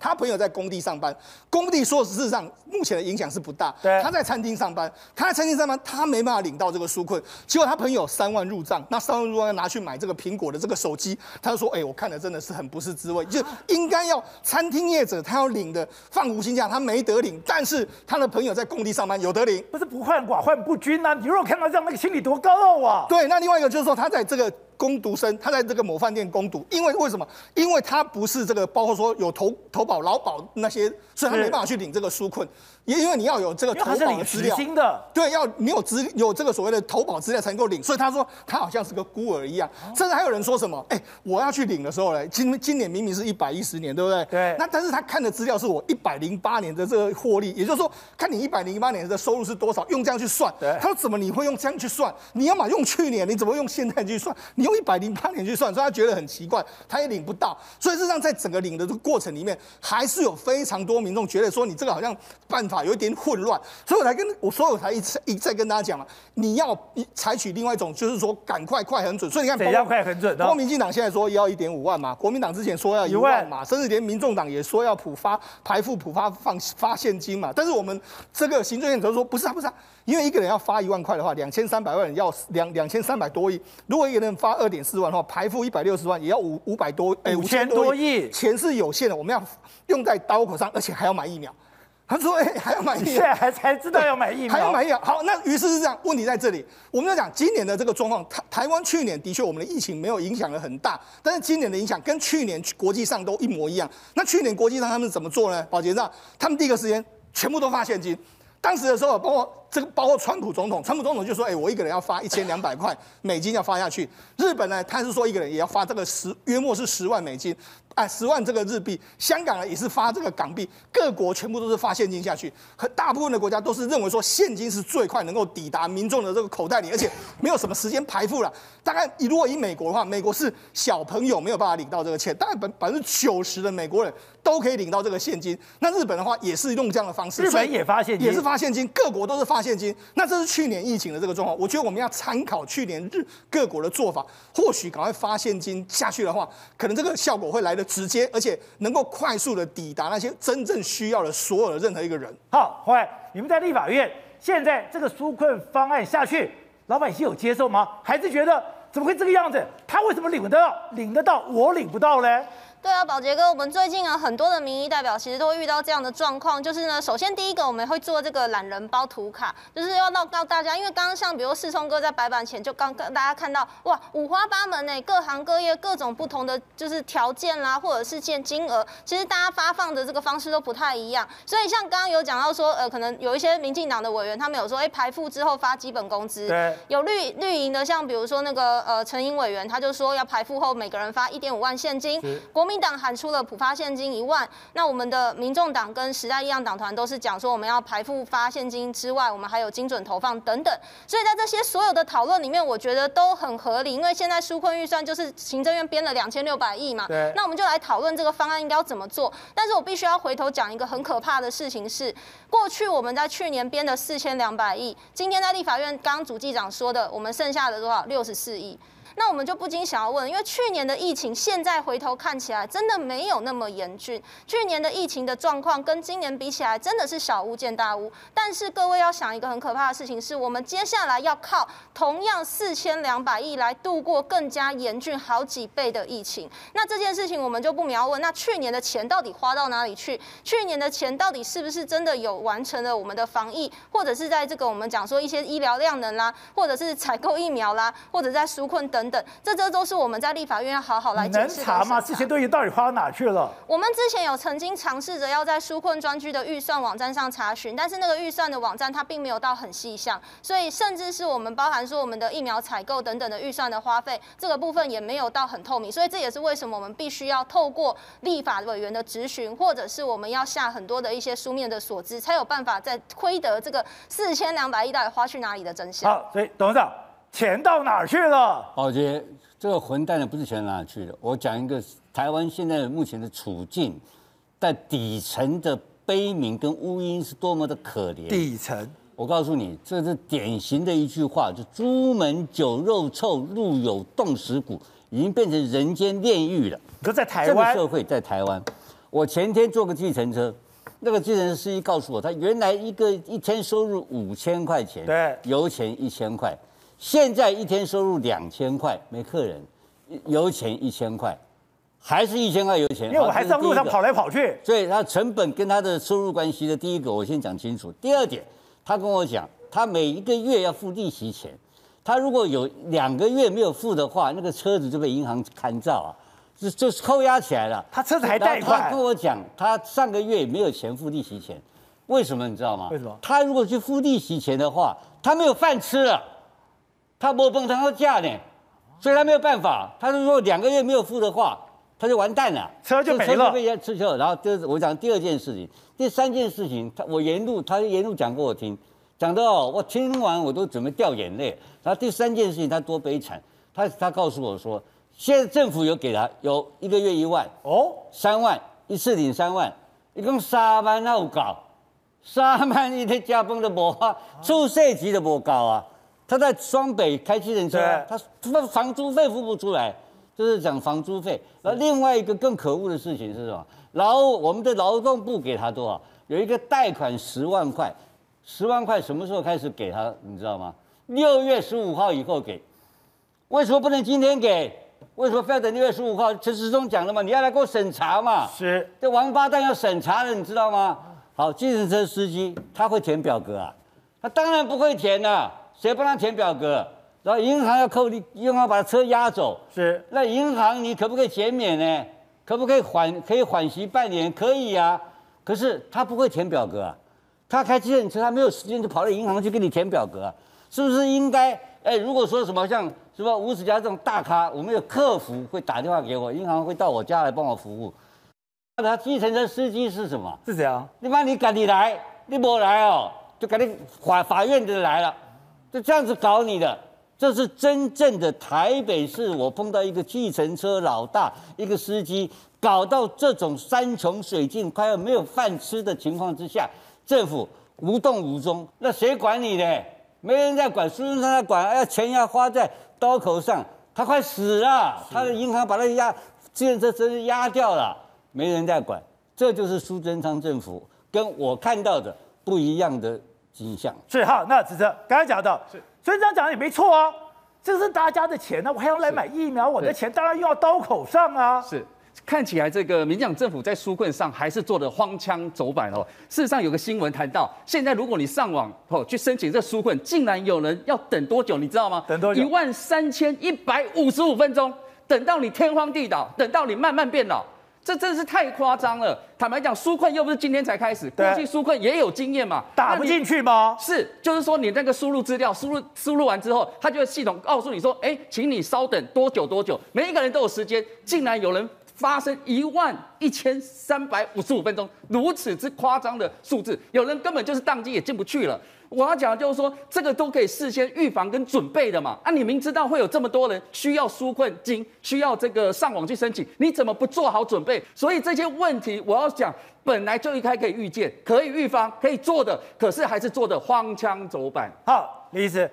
他朋友在工地上班，工地说事实上目前的影响是不大。对，他在餐厅上班，他在餐厅上班，他没办法领到这个纾困。结果他朋友三万入账，那三万入账要拿去买这个苹果的这个手机，他就说：“哎、欸，我看了真的是很不是滋味，就应该要餐厅业者他要领的放无薪假，他没得领，但是他的朋友在工地上班有得领，不是不患寡患不均啊？你如果看到这样，那个心里多高傲啊！对，那另外一个就是说他在这个。工读生，他在这个某饭店工读，因为为什么？因为他不是这个，包括说有投投保劳保那些，所以他没办法去领这个纾困。也因为你要有这个投保的资料，新的对，要你有资有这个所谓的投保资料才能够领。所以他说他好像是个孤儿一样。甚至还有人说什么？哎，我要去领的时候呢，今今年明明是一百一十年，对不对？对。那但是他看的资料是我一百零八年的这个获利，也就是说，看你一百零八年的收入是多少，用这样去算。对。他说怎么你会用这样去算？你要么用去年，你怎么用现在去算？你用一百零八年去算，所以他觉得很奇怪，他也领不到。所以事实上，在整个领的这个过程里面，还是有非常多民众觉得说你这个好像办法有一点混乱。所以我才跟我，所以我才一再一再跟大家讲嘛，你要采取另外一种，就是说赶快快很准。所以你看，怎样快很准？国民进党现在说要一点五万嘛，国民党之前说要一万嘛，甚至连民众党也说要普发排富普发放发现金嘛。但是我们这个行政院则说不是啊，不是啊，因为一个人要发一万块的话，两千三百万人要两两千三百多亿。如果一个人发二点四万的话，排富一百六十万也要五五百多哎五千多亿，钱是有限的，我们要用在刀口上，而且还要买疫苗。他说：“哎、欸，还要买疫苗，现在还才知道要买疫苗，还要买疫苗。好，那于是是这样，问题在这里。我们要讲今年的这个状况，台台湾去年的确我们的疫情没有影响的很大，但是今年的影响跟去年国际上都一模一样。那去年国际上他们怎么做呢？保洁上，他们第一个时间全部都发现金。当时的时候，包括这个，包括川普总统，川普总统就说：，哎、欸，我一个人要发一千两百块美金要发下去。日本呢，他是说一个人也要发这个十，约莫是十万美金。”哎，十万这个日币，香港呢也是发这个港币，各国全部都是发现金下去，很大部分的国家都是认为说现金是最快能够抵达民众的这个口袋里，而且没有什么时间排付了。大概如果以美国的话，美国是小朋友没有办法领到这个钱，大概百百分之九十的美国人都可以领到这个现金。那日本的话也是用这样的方式，日本也发现金，也是发现金，各国都是发现金。那这是去年疫情的这个状况，我觉得我们要参考去年日各国的做法，或许赶快发现金下去的话，可能这个效果会来得直接，而且能够快速的抵达那些真正需要的所有的任何一个人。好，后来你们在立法院，现在这个纾困方案下去，老百姓有接受吗？还是觉得怎么会这个样子？他为什么领得到，领得到，我领不到呢？对啊，宝杰哥，我们最近啊，很多的民意代表其实都会遇到这样的状况，就是呢，首先第一个我们会做这个懒人包图卡，就是要让到大家，因为刚刚像比如世聪哥在白板前就刚刚大家看到，哇，五花八门呢，各行各业各种不同的就是条件啦，或者是件金额，其实大家发放的这个方式都不太一样，所以像刚刚有讲到说，呃，可能有一些民进党的委员他们有说，哎，排付之后发基本工资，对，有绿绿营的，像比如说那个呃陈英委员，他就说要排付后每个人发一点五万现金，国民党喊出了。普发现金一万，那我们的民众党跟时代力量党团都是讲说，我们要排付发现金之外，我们还有精准投放等等。所以在这些所有的讨论里面，我觉得都很合理，因为现在纾困预算就是行政院编了两千六百亿嘛，对，那我们就来讨论这个方案应该要怎么做。但是我必须要回头讲一个很可怕的事情是，过去我们在去年编的四千两百亿，今天在立法院刚刚主计长说的，我们剩下的多少？六十四亿。那我们就不禁想要问，因为去年的疫情，现在回头看起来真的没有那么严峻。去年的疫情的状况跟今年比起来，真的是小巫见大巫。但是各位要想一个很可怕的事情，是我们接下来要靠同样四千两百亿来度过更加严峻好几倍的疫情。那这件事情我们就不秒问，那去年的钱到底花到哪里去？去年的钱到底是不是真的有完成了我们的防疫，或者是在这个我们讲说一些医疗量能啦，或者是采购疫苗啦，或者在纾困等。等等，这这都是我们在立法院要好好来检查吗？这些东西到底花到哪去了？我们之前有曾经尝试着要在纾困专区的预算网站上查询，但是那个预算的网站它并没有到很细项，所以甚至是我们包含说我们的疫苗采购等等的预算的花费，这个部分也没有到很透明。所以这也是为什么我们必须要透过立法委员的质询，或者是我们要下很多的一些书面的所知，才有办法在窥得这个四千两百亿到底花去哪里的真相。好，所以董事长。钱到哪儿去了？宝杰，这个混蛋的不是钱哪儿去了？我讲一个台湾现在目前的处境，在底层的悲鸣跟乌音是多么的可怜。底层，我告诉你，这是典型的一句话，就“朱门酒肉臭，路有冻死骨”，已经变成人间炼狱了。可在台湾，这个社会在台湾，我前天坐个计程车，那个计程车司机告诉我，他原来一个一天收入五千块钱，对，油钱一千块。现在一天收入两千块，没客人，油钱一千块，还是一千块油钱。因为我还在路上跑来跑去，所以他成本跟他的收入关系的第一个，我先讲清楚。第二点，他跟我讲，他每一个月要付利息钱，他如果有两个月没有付的话，那个车子就被银行看照啊，就就是扣押起来了。他车子还贷款。他跟我讲，他上个月没有钱付利息钱，为什么你知道吗？为什么？他如果去付利息钱的话，他没有饭吃了。他没崩他要嫁呢，所以他没有办法。他是说两个月没有付的话，他就完蛋了，车就没了。被人家吃掉。然后就是我讲第二件事情，第三件事情，他我沿路他沿路讲给我听，讲到我听完我都准备掉眼泪。然后第三件事情他多悲惨，他他告诉我说，现在政府有给他有一个月一万哦，三万一次领三万，一共三万那我搞，三万一天加班都无啊，出税级都无搞啊。他在双北开计程车，他他房租费付不出来，就是讲房租费。那另外一个更可恶的事情是什么？劳我们的劳动部给他多少？有一个贷款十万块，十万块什么时候开始给他？你知道吗？六月十五号以后给。为什么不能今天给？为什么非要等六月十五号？陈时中讲了嘛，你要来给我审查嘛。是，这王八蛋要审查的，你知道吗？好，计程车司机他会填表格啊？他当然不会填了，啊，谁帮他填表格？然后银行要扣你，银行把车押走，是。那银行你可不可以减免呢？可不可以缓？可以缓息半年？可以啊。可是他不会填表格啊，他开计程车，他没有时间就跑到银行去给你填表格啊，是不是应该？哎，如果说什么像什么吴子嘉这种大咖，我们有客服会打电话给我，银行会到我家来帮我服务。那他计程车司机是什么？是谁啊。你妈你赶紧来，你不来哦，就赶紧法法院就来了，就这样子搞你的。这是真正的台北市，我碰到一个计程车老大，一个司机搞到这种山穷水尽、快要没有饭吃的情况之下，政府无动无衷，那谁管你呢？没人在管，苏贞昌在管，要钱要花在刀口上，他快死了，他的银行把他压，计程车真是压掉了，没人在管，这就是苏贞昌政府跟我看到的不一样的景象。是好，那只是刚才讲到是。所以这样讲也没错啊，这是大家的钱呢、啊，我还要来买疫苗，我的钱当然用到刀口上啊。是，看起来这个民进党政府在纾困上还是做的荒腔走板哦。事实上有个新闻谈到，现在如果你上网哦去申请这纾困，竟然有人要等多久，你知道吗？等多久？一万三千一百五十五分钟，等到你天荒地老，等到你慢慢变老。这真是太夸张了！坦白讲，纾困又不是今天才开始，过去纾困也有经验嘛，打不进去吗？是，就是说你那个输入资料，输入输入完之后，它就会系统告诉你说，哎，请你稍等多久多久，每一个人都有时间，竟然有人发生一万一千三百五十五分钟，如此之夸张的数字，有人根本就是宕机也进不去了。我要讲的就是说，这个都可以事先预防跟准备的嘛。啊，你明知道会有这么多人需要纾困金，需要这个上网去申请，你怎么不做好准备？所以这些问题，我要讲，本来就应该可以预见、可以预防、可以做的，可是还是做的荒腔走板。好，李医师，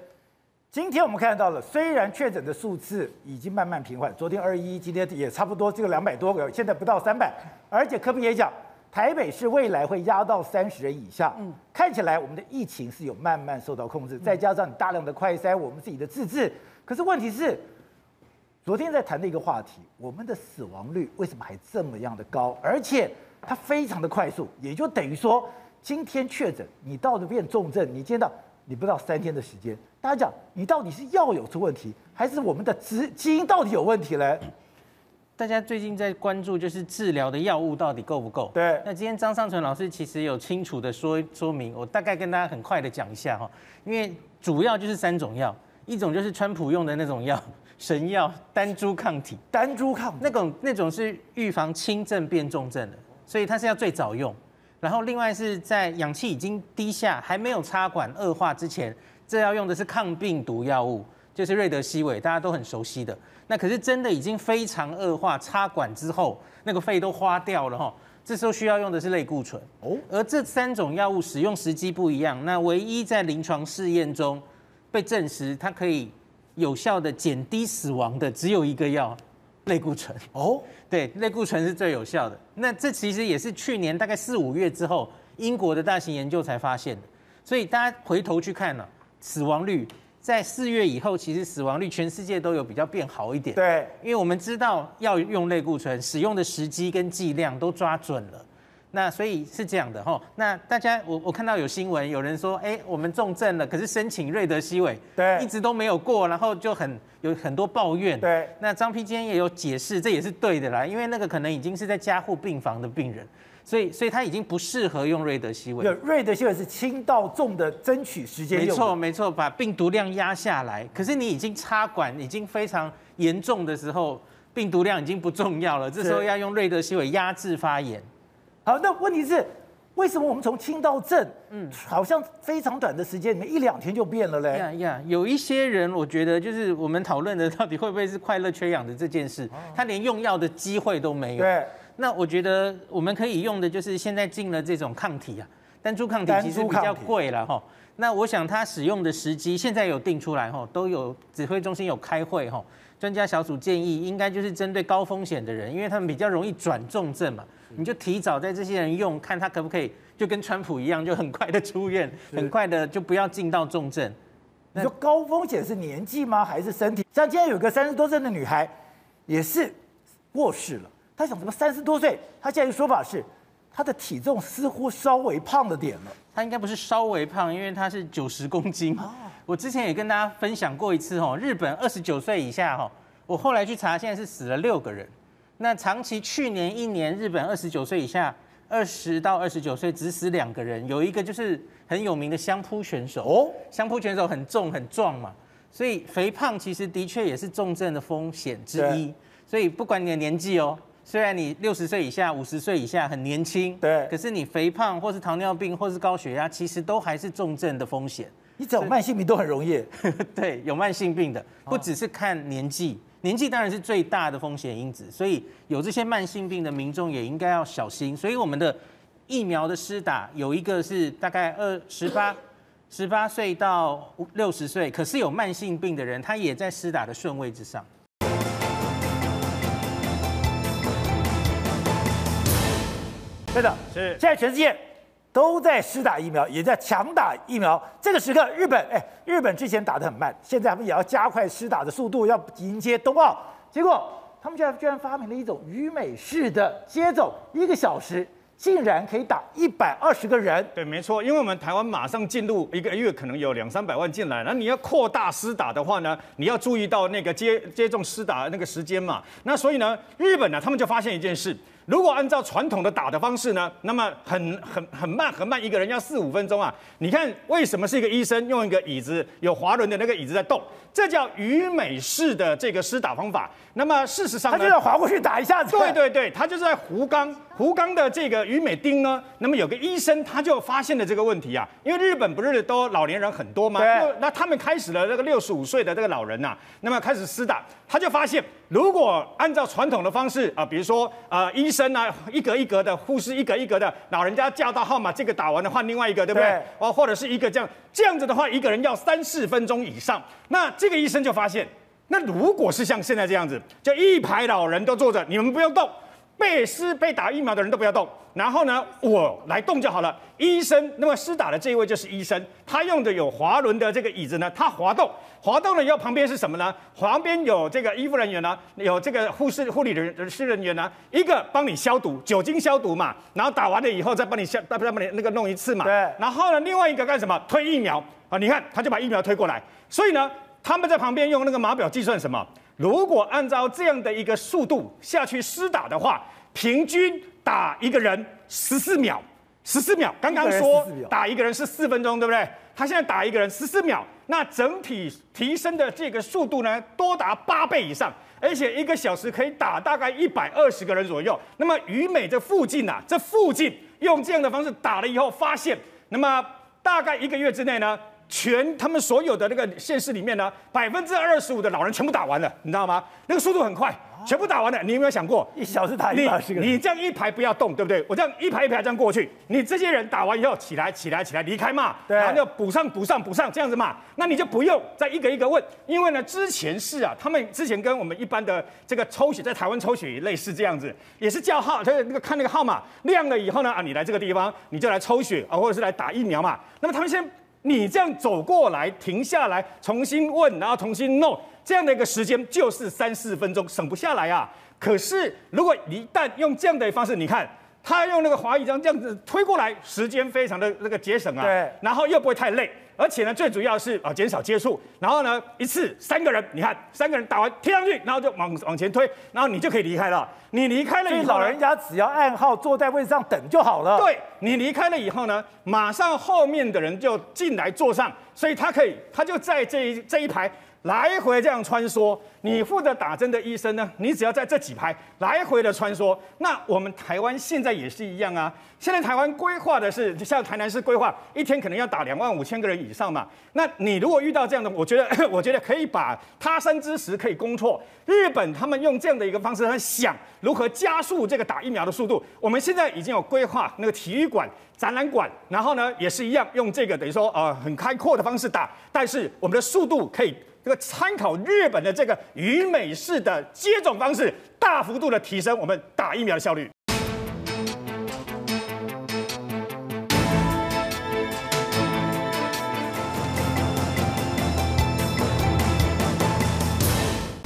今天我们看到了，虽然确诊的数字已经慢慢平缓，昨天二一，今天也差不多这个两百多个，现在不到三百，而且柯 P 也讲。台北市未来会压到三十人以下，嗯，看起来我们的疫情是有慢慢受到控制，再加上你大量的快筛，我们自己的自治。可是问题是，昨天在谈的一个话题，我们的死亡率为什么还这么样的高？而且它非常的快速，也就等于说，今天确诊，你到了变重症，你见到你不到三天的时间，大家讲你到底是药有出问题，还是我们的基基因到底有问题嘞？大家最近在关注就是治疗的药物到底够不够？对。那今天张尚存老师其实有清楚的说说明，我大概跟大家很快的讲一下哈，因为主要就是三种药，一种就是川普用的那种药，神药单株抗体，单株抗体那种那种是预防轻症变重症的，所以它是要最早用。然后另外是在氧气已经低下，还没有插管恶化之前，这要用的是抗病毒药物，就是瑞德西韦，大家都很熟悉的。那可是真的已经非常恶化，插管之后那个肺都花掉了哈，这时候需要用的是类固醇哦。而这三种药物使用时机不一样，那唯一在临床试验中被证实它可以有效的减低死亡的只有一个药，类固醇哦。对，类固醇是最有效的。那这其实也是去年大概四五月之后，英国的大型研究才发现的。所以大家回头去看了死亡率。在四月以后，其实死亡率全世界都有比较变好一点。对，因为我们知道要用类固醇，使用的时机跟剂量都抓准了。那所以是这样的哈。那大家，我我看到有新闻，有人说，哎，我们重症了，可是申请瑞德西韦，对，一直都没有过，然后就很有很多抱怨。对，那张丕今天也有解释，这也是对的啦，因为那个可能已经是在加护病房的病人。所以，所以他已经不适合用瑞德西韦。对，瑞德西韦是轻到重的争取时间用。没错，没错，把病毒量压下来。可是你已经插管，已经非常严重的时候，病毒量已经不重要了。这时候要用瑞德西韦压制发炎。好，那问题是，为什么我们从轻到重，嗯，好像非常短的时间里面一两天就变了嘞？呀呀，有一些人，我觉得就是我们讨论的到底会不会是快乐缺氧的这件事，他连用药的机会都没有。对。那我觉得我们可以用的就是现在进了这种抗体啊，单株抗体其实比较贵了哈。那我想它使用的时机现在有定出来哈，都有指挥中心有开会哈，专家小组建议应该就是针对高风险的人，因为他们比较容易转重症嘛，你就提早在这些人用，看他可不可以就跟川普一样，就很快的出院，很快的就不要进到重症。你说高风险是年纪吗？还是身体？像今天有个三十多岁的女孩，也是过世了。他想什么？三十多岁，他现在的说法是，他的体重似乎稍微胖了点了。他应该不是稍微胖，因为他是九十公斤。我之前也跟大家分享过一次哦，日本二十九岁以下哈，我后来去查，现在是死了六个人。那长期去年一年，日本二十九岁以下，二十到二十九岁只死两个人，有一个就是很有名的相扑选手哦，相扑选手很重很壮嘛，所以肥胖其实的确也是重症的风险之一。所以不管你的年纪哦。虽然你六十岁以下、五十岁以下很年轻，对，可是你肥胖或是糖尿病或是高血压，其实都还是重症的风险。你只要有慢性病都很容易，对，有慢性病的，不只是看年纪，年纪当然是最大的风险因子，所以有这些慢性病的民众也应该要小心。所以我们的疫苗的施打有一个是大概二十八、十八岁到六十岁，可是有慢性病的人，他也在施打的顺位之上。对的，是现在全世界都在施打疫苗，也在强打疫苗。这个时刻，日本哎，日本之前打得很慢，现在他们也要加快施打的速度，要迎接冬奥。结果他们居然居然发明了一种鱼美式的接种，一个小时竟然可以打一百二十个人。对，没错，因为我们台湾马上进入一个月，可能有两三百万进来，那你要扩大施打的话呢，你要注意到那个接接种施打的那个时间嘛。那所以呢，日本呢，他们就发现一件事。如果按照传统的打的方式呢，那么很很很慢很慢，一个人要四五分钟啊。你看为什么是一个医生用一个椅子有滑轮的那个椅子在动？这叫鱼美式的这个施打方法。那么事实上呢，他就要滑过去打一下子。对对对，他就是在福冈福冈的这个于美町呢。那么有个医生他就发现了这个问题啊，因为日本不是都老年人很多吗？对。那他们开始了这个六十五岁的这个老人呐、啊，那么开始施打，他就发现如果按照传统的方式啊，比如说啊医生。生啊，一格一格的，护士一格一格的，老人家叫到号码，这个打完了换另外一个，对不对？哦，或者是一个这样，这样子的话，一个人要三四分钟以上。那这个医生就发现，那如果是像现在这样子，就一排老人都坐着，你们不用动。被施被打疫苗的人都不要动，然后呢，我来动就好了。医生，那么施打的这一位就是医生，他用的有滑轮的这个椅子呢，他滑动，滑动了以后旁边是什么呢？旁边有这个医护人员呢，有这个护士、护理人人师人员呢，一个帮你消毒，酒精消毒嘛，然后打完了以后再帮你消，再帮你那个弄一次嘛。对。然后呢，另外一个干什么？推疫苗啊，你看他就把疫苗推过来，所以呢，他们在旁边用那个码表计算什么？如果按照这样的一个速度下去施打的话，平均打一个人十四秒，十四秒。刚刚说打一个人是四分钟，对不对？他现在打一个人十四秒，那整体提升的这个速度呢，多达八倍以上，而且一个小时可以打大概一百二十个人左右。那么于美这附近呐、啊，这附近用这样的方式打了以后，发现，那么大概一个月之内呢，全他们所有的那个县市里面呢，百分之二十五的老人全部打完了，你知道吗？那个速度很快，全部打完了。你有没有想过，一小时打一十个？你这样一排不要动，对不对？我这样一排一排这样过去，你这些人打完以后起来起来起来离开嘛，对，然后就补上补上补上这样子嘛，那你就不用再一个一个问，因为呢，之前是啊，他们之前跟我们一般的这个抽血在台湾抽血也类似这样子，也是叫号，他那个看那个号码亮了以后呢，啊，你来这个地方你就来抽血啊，或者是来打疫苗嘛。那么他们先。你这样走过来，停下来，重新问，然后重新弄，这样的一个时间就是三四分钟，省不下来啊。可是如果一旦用这样的方式，你看他用那个滑椅这样这样子推过来，时间非常的那个节省啊。对。然后又不会太累。而且呢，最主要是啊，减少接触。然后呢，一次三个人，你看三个人打完贴上去，然后就往往前推，然后你就可以离开了。你离开了以后，老人家只要按号坐在位置上等就好了。对，你离开了以后呢，马上后面的人就进来坐上，所以他可以，他就在这一这一排。来回这样穿梭，你负责打针的医生呢？你只要在这几排来回的穿梭。那我们台湾现在也是一样啊。现在台湾规划的是，像台南市规划一天可能要打两万五千个人以上嘛。那你如果遇到这样的，我觉得 我觉得可以把他山之石可以攻错。日本他们用这样的一个方式，他想如何加速这个打疫苗的速度。我们现在已经有规划那个体育馆、展览馆，然后呢也是一样用这个等于说呃很开阔的方式打，但是我们的速度可以。这个参考日本的这个与美式的接种方式，大幅度的提升我们打疫苗的效率。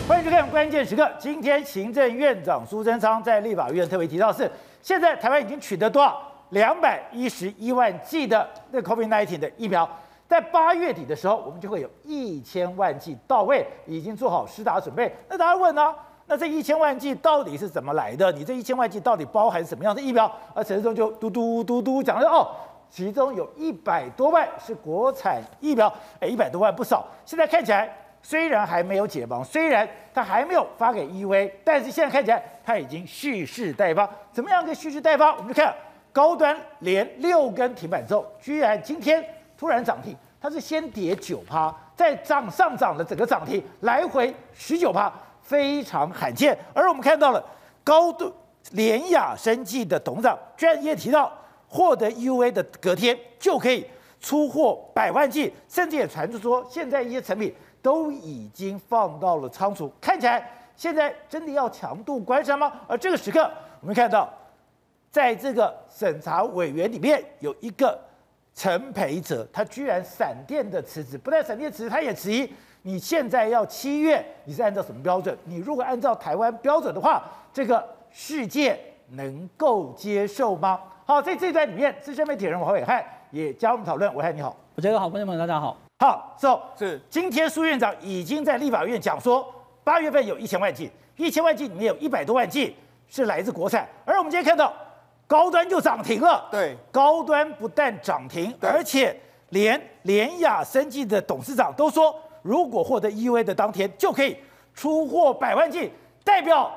欢迎收看关键时刻。今天行政院长苏贞昌在立法院特别提到是现在台湾已经取得多少？两百一十一万剂的那 COVID-19 的疫苗，在八月底的时候，我们就会有一千万剂到位，已经做好施打准备。那大家问呢？那这一千万剂到底是怎么来的？你这一千万剂到底包含什么样的疫苗？而陈志忠就嘟嘟嘟嘟讲了哦，其中有一百多万是国产疫苗，哎，一百多万不少。现在看起来虽然还没有解绑，虽然他还没有发给 EV，但是现在看起来他已经蓄势待发。怎么样个蓄势待发？我们就看。高端连六根停板之后，居然今天突然涨停，它是先跌九趴，再涨上涨的整个涨停，来回十九趴，非常罕见。而我们看到了高度联雅生技的董事长居然也提到，获得 U A 的隔天就可以出货百万剂，甚至也传出说，现在一些成品都已经放到了仓储，看起来现在真的要强渡关山吗？而这个时刻，我们看到。在这个审查委员里面有一个陈培哲，他居然闪电的辞职，不但闪电辞职，他也质疑你现在要七月，你是按照什么标准？你如果按照台湾标准的话，这个世界能够接受吗？好，在这一段里面，资深媒体人王伟汉也加入我们讨论。伟汉你好，我觉得好，观众朋友大家好。好，是、so, 是，今天苏院长已经在立法院讲说，八月份有一千万剂，一千万剂里面有一百多万剂是来自国产，而我们今天看到。高端就涨停了，对，高端不但涨停，而且连联亚生技的董事长都说，如果获得 EUA 的当天就可以出货百万剂，代表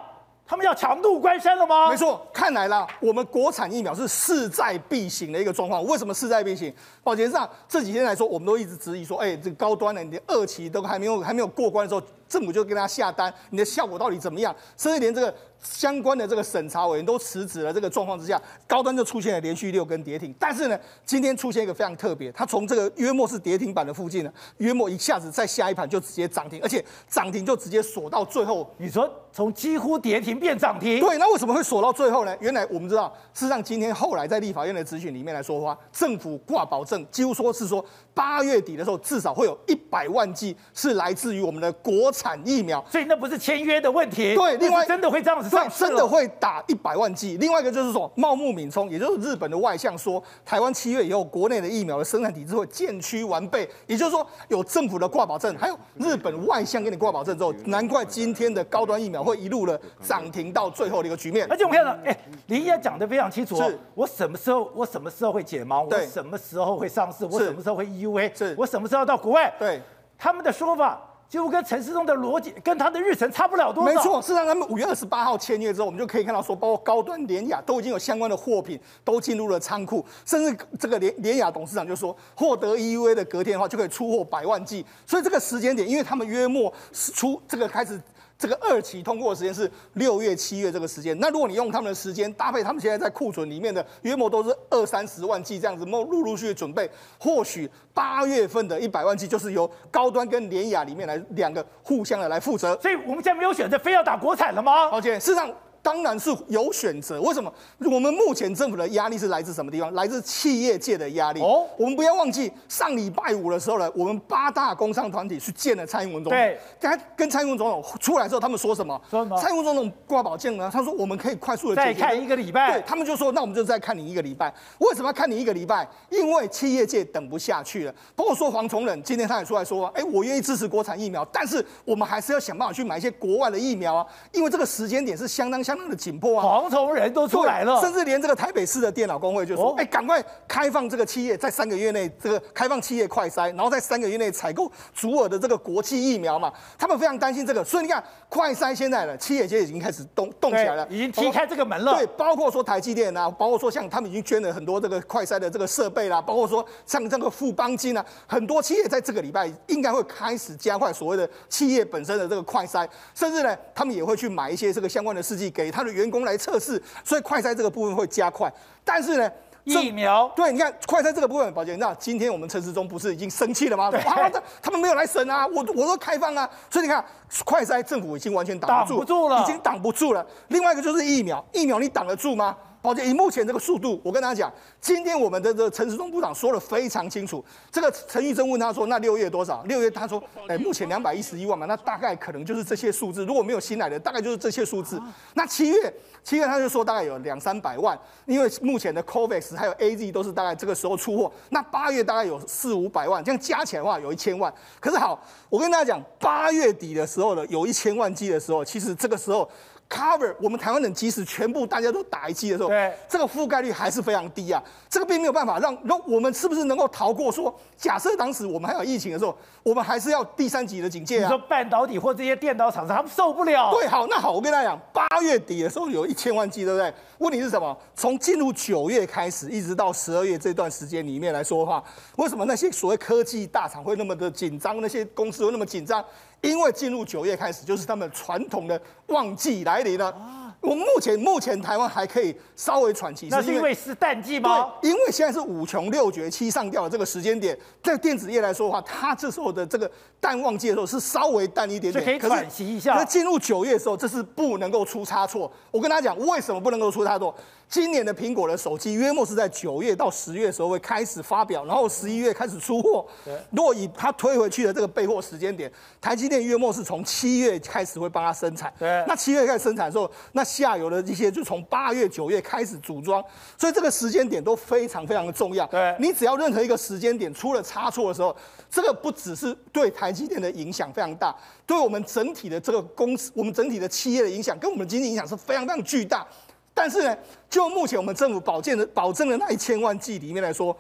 他们要强渡关山了吗？没错，看来啦，我们国产疫苗是势在必行的一个状况。为什么势在必行？保杰上这几天来说，我们都一直质疑说，哎，这个高端的你的二期都还没有还没有过关的时候，政府就跟他下单，你的效果到底怎么样？甚至连这个。相关的这个审查委员都辞职了，这个状况之下，高端就出现了连续六根跌停。但是呢，今天出现一个非常特别，它从这个约莫是跌停板的附近呢，约莫一下子在下一盘就直接涨停，而且涨停就直接锁到最后。你说从几乎跌停变涨停？对，那为什么会锁到最后呢？原来我们知道，事实上今天后来在立法院的咨询里面来说的话，政府挂保证，几乎说是说八月底的时候至少会有一百万剂是来自于我们的国产疫苗，所以那不是签约的问题。对，另外真的会这样子上，真的会。打一百万剂，另外一个就是说，茂木敏充，也就是日本的外相说，台湾七月以后国内的疫苗的生产体制会渐趋完备，也就是说有政府的挂保证，还有日本外相给你挂保证之后，难怪今天的高端疫苗会一路的涨停到最后的一个局面。而且我们看到，哎，林也讲的非常清楚，是我什么时候我什么时候会解盲，我什么时候会上市，我什么时候会 EUA，是我什么时候到国外，对他们的说法。几乎跟陈思忠的逻辑跟他的日程差不了多少。没错，事实上他们五月二十八号签约之后，我们就可以看到说，包括高端、联雅都已经有相关的货品都进入了仓库，甚至这个联联雅董事长就说，获得 EUA 的隔天的话就可以出货百万剂。所以这个时间点，因为他们约莫出这个开始。这个二期通过的时间是六月、七月这个时间。那如果你用他们的时间搭配他们现在在库存里面的约莫都是二三十万剂这样子，陆陆续续准备，或许八月份的一百万剂就是由高端跟联雅里面来两个互相的来负责。所以我们现在没有选择，非要打国产了吗？抱歉，事实上。当然是有选择。为什么？我们目前政府的压力是来自什么地方？来自企业界的压力。哦，我们不要忘记，上礼拜五的时候呢，我们八大工商团体去见了蔡英文总统。对，他跟蔡英文总统出来之后，他们说什么？说什么？蔡英文总统挂保证呢？他说我们可以快速的再看一个礼拜。对，他们就说，那我们就再看你一个礼拜。为什么要看你一个礼拜？因为企业界等不下去了。包括说黄崇仁今天他也出来说，哎，我愿意支持国产疫苗，但是我们还是要想办法去买一些国外的疫苗啊，因为这个时间点是相当相当的紧迫啊。黄崇人都出来了，甚至连这个台北市的电脑工会就说：“哎、哦，赶快开放这个企业，在三个月内这个开放企业快筛，然后在三个月内采购足额的这个国际疫苗嘛。”他们非常担心这个，所以你看，快筛现在呢，企业界已经开始动动起来了，已经踢开这个门了。对，包括说台积电啊，包括说像他们已经捐了很多这个快筛的这个设备啦，包括说像这个富邦金啊，很多企业在这个礼拜应该会开始加快所谓的企业本身的这个快筛，甚至呢，他们也会去买一些这个相关的试剂给他的员工来。测试，所以快筛这个部分会加快，但是呢，疫苗对，你看快筛这个部分，宝杰，那今天我们陈时中不是已经生气了吗？啊，他们没有来审啊，我我都开放啊，所以你看快筛政府已经完全挡不住，挡不住了，已经挡不住了。另外一个就是疫苗，疫苗你挡得住吗？宝杰，以目前这个速度，我跟大家讲，今天我们的这个陈时中部长说的非常清楚。这个陈玉珍问他说：“那六月多少？”六月他说：“哎，目前两百一十一万嘛，那大概可能就是这些数字。如果没有新来的，大概就是这些数字。那七月，七月他就说大概有两三百万，因为目前的 COVAX 还有 AZ 都是大概这个时候出货。那八月大概有四五百万，这样加起来的话有一千万。可是好，我跟大家讲，八月底的时候呢，有一千万剂的时候，其实这个时候。” Cover 我们台湾人即使全部大家都打一剂的时候，对，这个覆盖率还是非常低啊。这个并没有办法让让我们是不是能够逃过说，假设当时我们还有疫情的时候，我们还是要第三级的警戒啊。你说半导体或这些电脑厂商他们受不了。对，好，那好，我跟大家讲，八月底的时候有一千万剂，对不对？问题是什么？从进入九月开始，一直到十二月这段时间里面来说的话，为什么那些所谓科技大厂会那么的紧张？那些公司会那么紧张？因为进入九月开始，就是他们传统的旺季来临了。我目前目前台湾还可以稍微喘气，那是因为是淡季吗？对，因为现在是五穷六绝七上吊的这个时间点，在电子业来说的话，它这时候的这个淡旺季的时候是稍微淡一点点，可以喘息一下。可是进入九月的时候，这是不能够出差错。我跟大家讲，为什么不能够出差错？今年的苹果的手机约莫是在九月到十月的时候会开始发表，然后十一月开始出货。如果以它推回去的这个备货时间点，台积电约莫是从七月开始会帮它生产。对，那七月开始生产的时候，那下游的一些就从八月、九月开始组装，所以这个时间点都非常非常的重要。对，你只要任何一个时间点出了差错的时候，这个不只是对台积电的影响非常大，对我们整体的这个公司、我们整体的企业的影响，跟我们的经济影响是非常非常巨大。但是呢，就目前我们政府保证的保证的那一千万剂里面来说，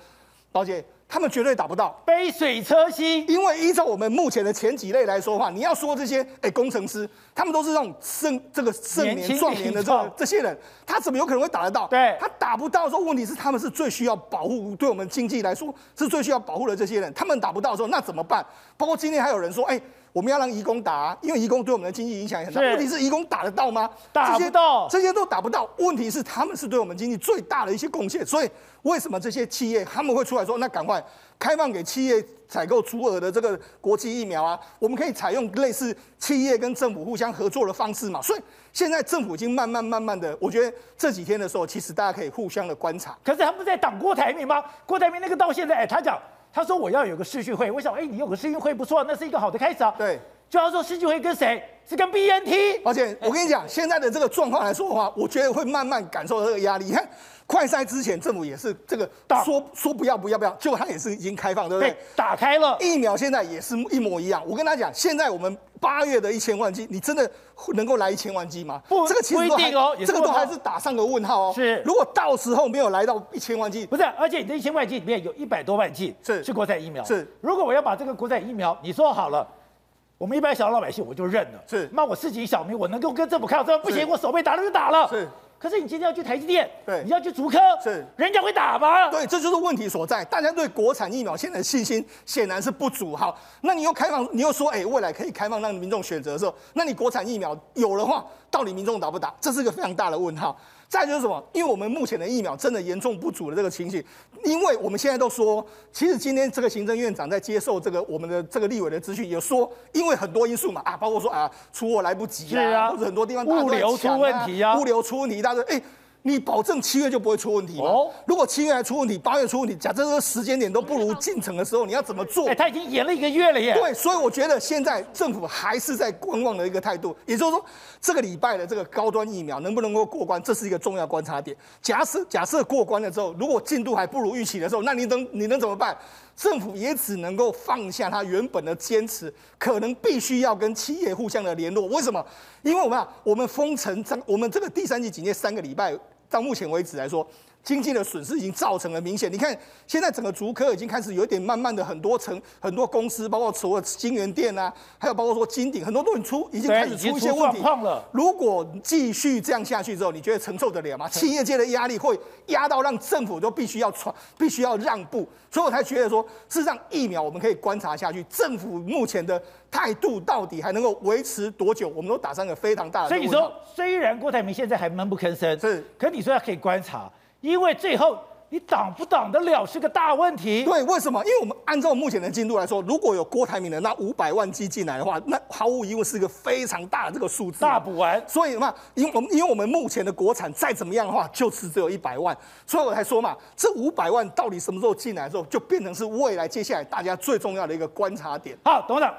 宝姐他们绝对打不到杯水车薪。因为依照我们目前的前几类来说的话，你要说这些哎工程师，他们都是那种盛这个盛年壮年的这个这些人，他怎么有可能会打得到？对，他打不到的时候，问题是他们是最需要保护，对我们经济来说是最需要保护的这些人，他们打不到的时候，那怎么办？包括今天还有人说，哎。我们要让移工打啊，因为移工对我们的经济影响也很大。问题是移工打得到吗？打不到，这些都打不到。问题是他们是对我们经济最大的一些贡献，所以为什么这些企业他们会出来说，那赶快开放给企业采购足额的这个国际疫苗啊？我们可以采用类似企业跟政府互相合作的方式嘛？所以现在政府已经慢慢慢慢的，我觉得这几天的时候，其实大家可以互相的观察。可是他们在挡郭台铭吗？郭台铭那个到现在，哎，他讲。他说我要有个视讯会，我想，哎，你有个视讯会不错，那是一个好的开始啊。对，就要说视讯会跟谁？是跟 BNT。而且我跟你讲，现在的这个状况来说的话，我觉得会慢慢感受到这个压力。你看，快筛之前政府也是这个说说不要不要不要，结果他也是已经开放，对不对？对，打开了。疫苗现在也是一模一样。我跟他讲，现在我们八月的一千万剂，你真的能够来一千万剂吗？不，这个其实不一定哦，这个都还是打上个问号哦。是，如果到时候没有来到一千万剂，不是，而且你这一千万剂里面有一百多万剂是是国产疫苗。是，如果我要把这个国产疫苗，你说好了。我们一般小老百姓我就认了，是，那我自己小民我能够跟政府抗争，不行，我手被打了就打了，是。可是你今天要去台积电，对，你要去竹科，是，人家会打吗？对，这就是问题所在。大家对国产疫苗现在的信心显然是不足。好，那你又开放，你又说，哎，未来可以开放让民众选择的时候，那你国产疫苗有的话，到底民众打不打？这是个非常大的问号。再就是什么？因为我们目前的疫苗真的严重不足的这个情形，因为我们现在都说，其实今天这个行政院长在接受这个我们的这个立委的资讯，有说，因为很多因素嘛，啊，包括说啊出货来不及啊，啊或者很多地方物流出问题啊，物流出问题，大家哎。你保证七月就不会出问题吗？哦，如果七月还出问题，八月出问题，假设这个时间点都不如进程的时候，你要怎么做？哎，他已经延了一个月了耶。对，所以我觉得现在政府还是在观望的一个态度，也就是说，这个礼拜的这个高端疫苗能不能够过关，这是一个重要观察点。假设假设过关了之后，如果进度还不如预期的时候，那你能你能怎么办？政府也只能够放下他原本的坚持，可能必须要跟企业互相的联络。为什么？因为我们啊，我们封城，我们这个第三级警戒三个礼拜。到目前为止来说，经济的损失已经造成了明显。你看，现在整个竹科已经开始有一点慢慢的很多层很多公司，包括除了金源店啊，还有包括说金鼎，很多都已出已经开始出一些问题。如果继续这样下去之后，你觉得承受得了吗？企业界的压力会压到让政府都必须要传，必须要让步。所以我才觉得说，事实上疫苗我们可以观察下去，政府目前的态度到底还能够维持多久？我们都打上个非常大的。所以你说，虽然郭台铭现在还闷不吭声，是，可你说他可以观察。因为最后你挡不挡得了是个大问题。对，为什么？因为我们按照目前的进度来说，如果有郭台铭的那五百万剂进来的话，那毫无疑问是一个非常大的这个数字，大补完。所以嘛，因为我们因为我们目前的国产再怎么样的话，就是只有一百万，所以我才说嘛，这五百万到底什么时候进来的时候，就变成是未来接下来大家最重要的一个观察点。好，董事长，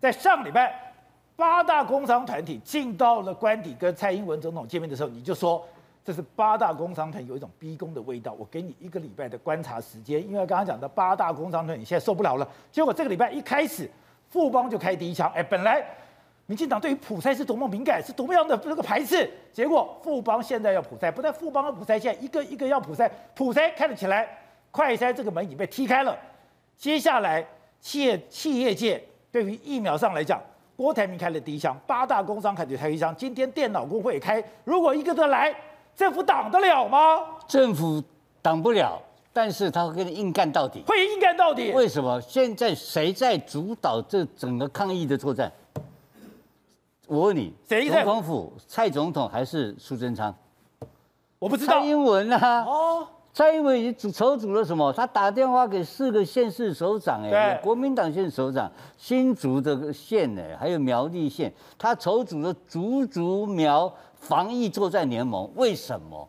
在上礼拜八大工商团体进到了官邸跟蔡英文总统见面的时候，你就说。这是八大工商团有一种逼宫的味道。我给你一个礼拜的观察时间，因为刚刚讲的八大工商团，你现在受不了了。结果这个礼拜一开始，富邦就开第一枪。哎，本来民进党对于普筛是多么敏感，是多么样的这个排斥，结果富邦现在要普筛，不但富邦要普筛，现在一个一个要普筛，普筛开了起来，快筛这个门已经被踢开了。接下来企业企业界对于疫苗上来讲，郭台铭开了第一枪，八大工商开始开第一枪。今天电脑工会也开，如果一个个来。政府挡得了吗？政府挡不了，但是他会跟你硬干到底。会硬干到底？为什么？现在谁在主导这整个抗疫的作战？我问你，谁？总统府蔡总统还是苏贞昌？我不知道。蔡英文啊。哦。蔡英文已经筹组了什么？他打电话给四个县市首长，哎，国民党县首长，新竹的县，哎，还有苗栗县，他筹组了竹竹苗防疫作战联盟。为什么？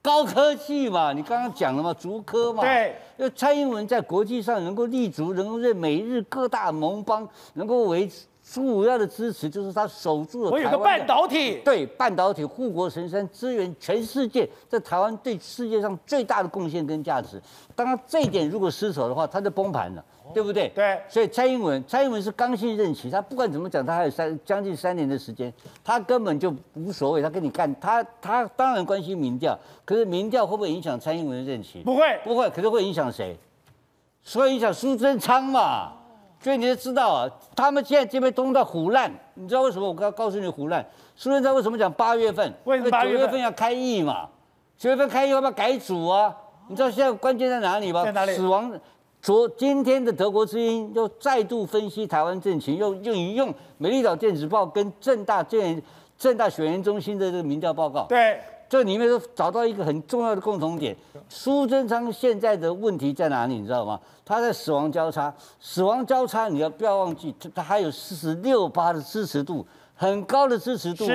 高科技嘛，你刚刚讲了嘛，竹科嘛。对。因为蔡英文在国际上能够立足，能够在美日各大盟邦能够维持。主要的支持就是他守住了。我有个半导体，对半导体护国神山，支援全世界，在台湾对世界上最大的贡献跟价值。当然这一点如果失守的话，他就崩盘了，对不对？对。所以蔡英文，蔡英文是刚性任期，他不管怎么讲，他还有三将近三年的时间，他根本就无所谓，他跟你干，他他当然关心民调，可是民调会不会影响蔡英文的任期？不会，不会，可是会影响谁？所以影响苏贞昌嘛。所以你就知道啊，他们现在这边都在唬烂，你知道为什么？我刚告诉你胡烂。苏贞昌为什么讲八月份？为什么？九月份要开议嘛？九月份开议要不要改组啊？你知道现在关键在哪里吗？在哪里？死亡。昨今天的德国之音又再度分析台湾政情，又又引用《美丽岛电子报》跟正大政正大选研中心的这个民调报告。对。这里面都找到一个很重要的共同点，苏贞昌现在的问题在哪里？你知道吗？他在死亡交叉，死亡交叉，你要不要忘记，他他还有四十六八的支持度，很高的支持度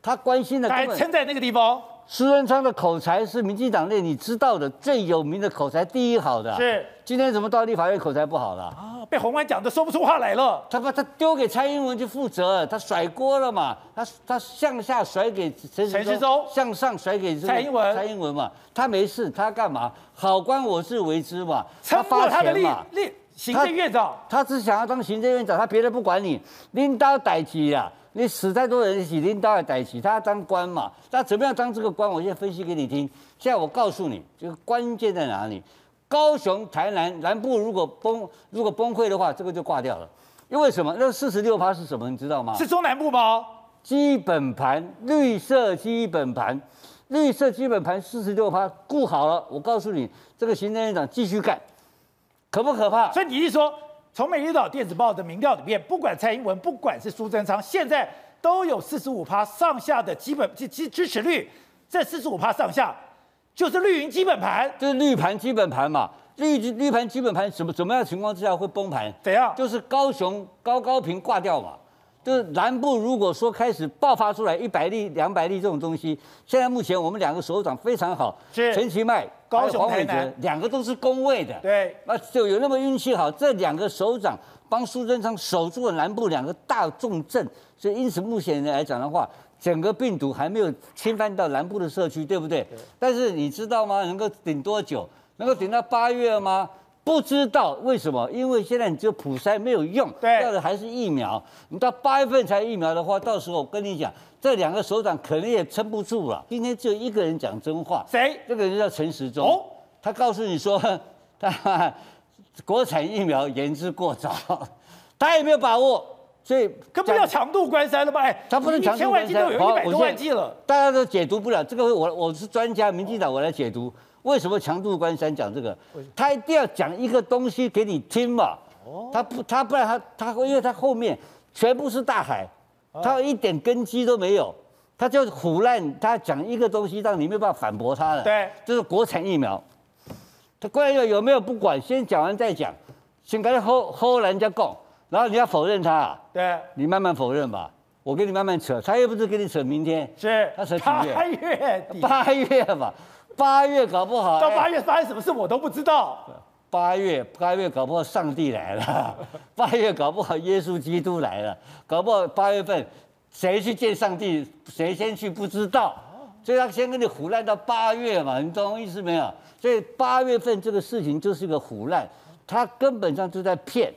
他关心的，他还撑在那个地方。苏贞昌的口才是民进党内你知道的最有名的口才第一好的。是，今天怎么到立法院口才不好了？啊，被鸿安讲的说不出话来了。他把他丢给蔡英文去负责，他甩锅了嘛？他他向下甩给陈陈时中，向上甩给蔡英文。蔡英文嘛，他没事，他干嘛？好官我自为之嘛。他发钱嘛。行政院长，他只想要当行政院长，他别的不管你，领导代志呀。你死太多人，洗领导的代志，他要当官嘛？他怎么样当这个官？我现在分析给你听。现在我告诉你，这个关键在哪里？高雄、台南南部如果崩，如果崩溃的话，这个就挂掉了。因为什么？那四十六趴是什么？你知道吗？是中南部吗？基本盘，绿色基本盘，绿色基本盘四十六趴，顾好了。我告诉你，这个行政院长继续干，可不可怕？所以你一说？从美丽岛电子报的民调里面，不管蔡英文，不管是苏贞昌，现在都有四十五趴上下的基本支支支持率。这四十五趴上下，就是绿营基本盘，就是绿盘基本盘嘛。绿绿盘基本盘什么怎么样的情况之下会崩盘？怎样？就是高雄高高屏挂掉嘛。就是南部如果说开始爆发出来一百例、两百例这种东西，现在目前我们两个首长非常好，是陈其迈、高雄、黄伟哲，两个都是公卫的，对，那就有那么运气好，这两个首长帮苏贞昌守住了南部两个大重镇，所以因此目前来讲的话，整个病毒还没有侵犯到南部的社区，对不对？对。但是你知道吗？能够顶多久？能够顶到八月吗？不知道为什么，因为现在你只有普筛没有用，对，要的还是疫苗。你到八月份才疫苗的话，到时候我跟你讲，这两个首长可能也撑不住了。今天只有一个人讲真话，谁？这个人叫陈时中。哦，他告诉你说，他国产疫苗言之过早，他也没有把握，所以根本要强度关山了吧？哎，他不能强度关山，千万剂都有一百多万剂了，大家都解读不了。这个我我是专家，民进党我来解读。为什么强渡关山讲这个？他一定要讲一个东西给你听嘛。他不，他不然他他，因为他后面全部是大海，他一点根基都没有，他就唬烂。他讲一个东西让你没有办法反驳他的。对，就是国产疫苗。他关键有没有不管，先讲完再讲，先跟他吼吼人家讲，然后你要否认他、啊，对，你慢慢否认吧，我跟你慢慢扯，他又不是跟你扯明天，是他扯几月？八月底，八月吧，八月搞不好到八月发生什么事我都不知道。八月八月搞不好上帝来了，八月搞不好耶稣基督来了，搞不好八月份谁去见上帝，谁先去不知道，所以他先跟你胡乱到八月嘛，你懂我意思没有？所以八月份这个事情就是一个胡乱，他根本上就在骗，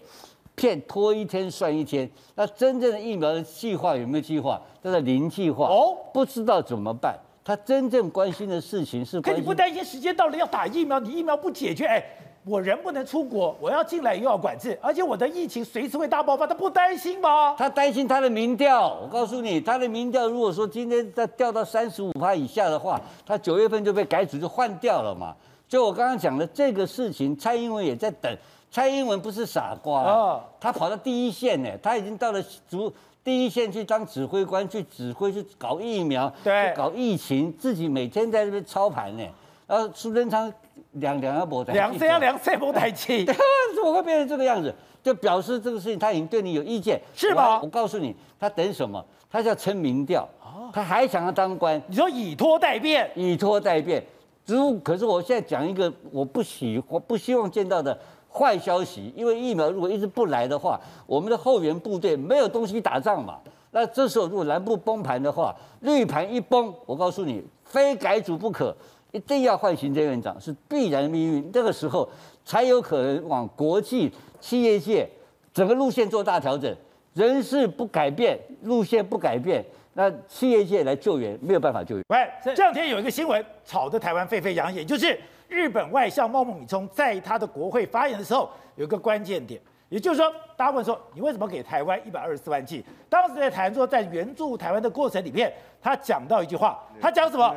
骗拖一天算一天。那真正的疫苗的计划有没有计划？叫做零计划哦，不知道怎么办。他真正关心的事情是，可你不担心时间到了要打疫苗，你疫苗不解决，哎。我人不能出国，我要进来又要管制，而且我的疫情随时会大爆发，他不担心吗？他担心他的民调。我告诉你，他的民调如果说今天再掉到三十五趴以下的话，他九月份就被改组就换掉了嘛。就我刚刚讲的这个事情，蔡英文也在等。蔡英文不是傻瓜，哦、他跑到第一线呢，他已经到了主第一线去当指挥官，去指挥去搞疫苗，对，搞疫情，自己每天在这边操盘呢。然后苏贞昌。两两要博台，两三要两三博台气，怎么会变成这个样子？就表示这个事情他已经对你有意见，是吧？我，告诉你，他等什么？他叫撑民调，他还想要当官。你说以拖代变，以拖代变。如可是我现在讲一个我不喜我不希望见到的坏消息，因为疫苗如果一直不来的话，我们的后援部队没有东西打仗嘛。那这时候如果南部崩盘的话，绿盘一崩，我告诉你，非改组不可。一定要换行政院长是必然命运，这个时候才有可能往国际企业界整个路线做大调整。人事不改变，路线不改变，那企业界来救援没有办法救援。喂，这两天有一个新闻吵得台湾沸沸扬扬，也就是日本外相茂木敏充在他的国会发言的时候有一个关键点。也就是说，大家问说，你为什么给台湾一百二十四万剂？当时在谈说，在援助台湾的过程里面，他讲到一句话，他讲什么？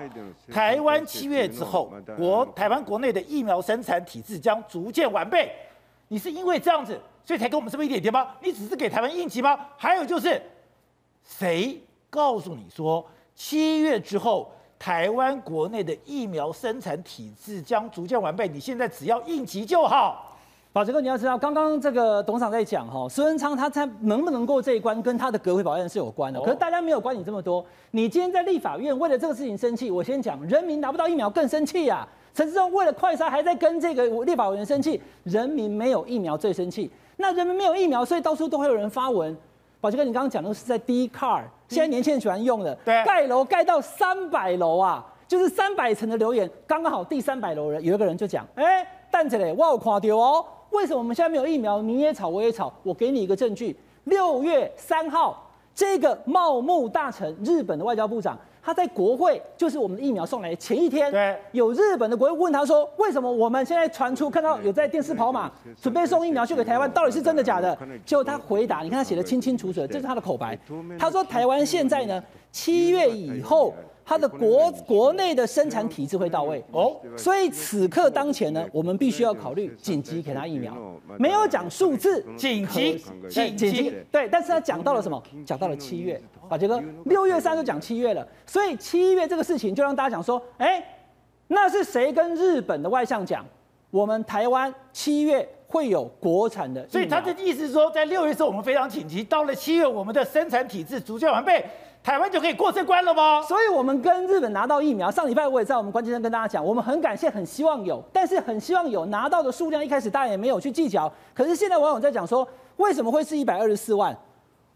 台湾七月之后，国台湾国内的疫苗生产体制将逐渐完备。你是因为这样子，所以才给我们这么一点点吗？你只是给台湾应急吗？还有就是，谁告诉你说七月之后台湾国内的疫苗生产体制将逐渐完备？你现在只要应急就好。宝杰哥，你要知道，刚刚这个董事长在讲哈，苏文昌他才能不能过这一关，跟他的隔会保证是有关的。可是大家没有管你这么多，你今天在立法院为了这个事情生气，我先讲，人民拿不到疫苗更生气呀。陈志忠为了快杀还在跟这个立法委员生气，人民没有疫苗最生气。那人民没有疫苗，所以到处都会有人发文。宝杰哥，你刚刚讲的是在 Dcard，现在年轻人喜欢用的，对，盖楼盖到三百楼啊，就是三百层的留言，刚刚好第三百楼人有一个人就讲，哎，蛋子嘞，我有看到哦。为什么我们现在没有疫苗？你也吵，我也吵。我给你一个证据：六月三号，这个茂木大臣，日本的外交部长，他在国会，就是我们的疫苗送来的前一天，对，有日本的国会问他说：为什么我们现在传出看到有在电视跑马，准备送疫苗去给台湾，到底是真的假的？结果他回答，你看他写的清清楚楚，这是他的口白。他说台湾现在呢，七月以后。它的国国内的生产体制会到位哦，所以此刻当前呢，我们必须要考虑紧急给他疫苗，没有讲数字，紧急紧急对，但是他讲到了什么？讲到了七月，宝杰哥，六月三就讲七月了，所以七月这个事情就让大家讲说，哎，那是谁跟日本的外相讲？我们台湾七月会有国产的，所以他的意思是说，在六月时候我们非常紧急，到了七月我们的生产体制逐渐完备。台湾就可以过这关了吗？所以，我们跟日本拿到疫苗。上礼拜我也在我们关键上跟大家讲，我们很感谢，很希望有，但是很希望有拿到的数量，一开始大家也没有去计较。可是现在网友在讲说，为什么会是一百二十四万？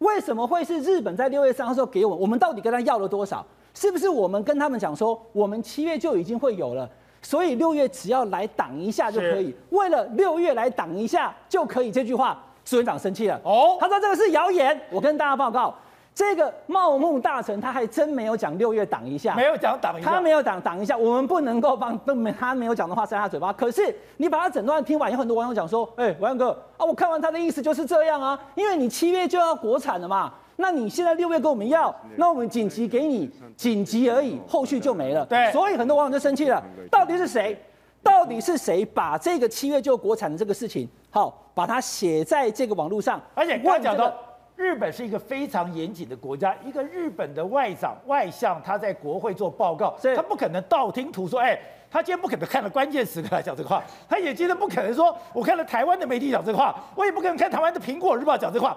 为什么会是日本在六月三号时候给我们？我们到底跟他要了多少？是不是我们跟他们讲说，我们七月就已经会有了，所以六月只要来挡一下就可以？为了六月来挡一下就可以？这句话，苏院长生气了哦，他说这个是谣言。我跟大家报告。这个茂木大臣他还真没有讲六月挡一下，没有讲挡一下，他没有挡挡一下，我们不能够帮都没他没有讲的话塞他嘴巴。可是你把他整段听完，有很多网友讲说，哎，文哥啊，我看完他的意思就是这样啊，因为你七月就要国产了嘛，那你现在六月跟我们要，那我们紧急给你紧急而已，后续就没了。对，所以很多网友就生气了，到底是谁？到底是谁把这个七月就国产的这个事情，好，把它写在这个网络上，而且刚讲的。日本是一个非常严谨的国家，一个日本的外长外相他在国会做报告，他不可能道听途说。哎，他今天不可能看了关键时刻来讲这个话，他也今天不可能说，我看了台湾的媒体讲这个话，我也不可能看台湾的苹果日报讲这个话，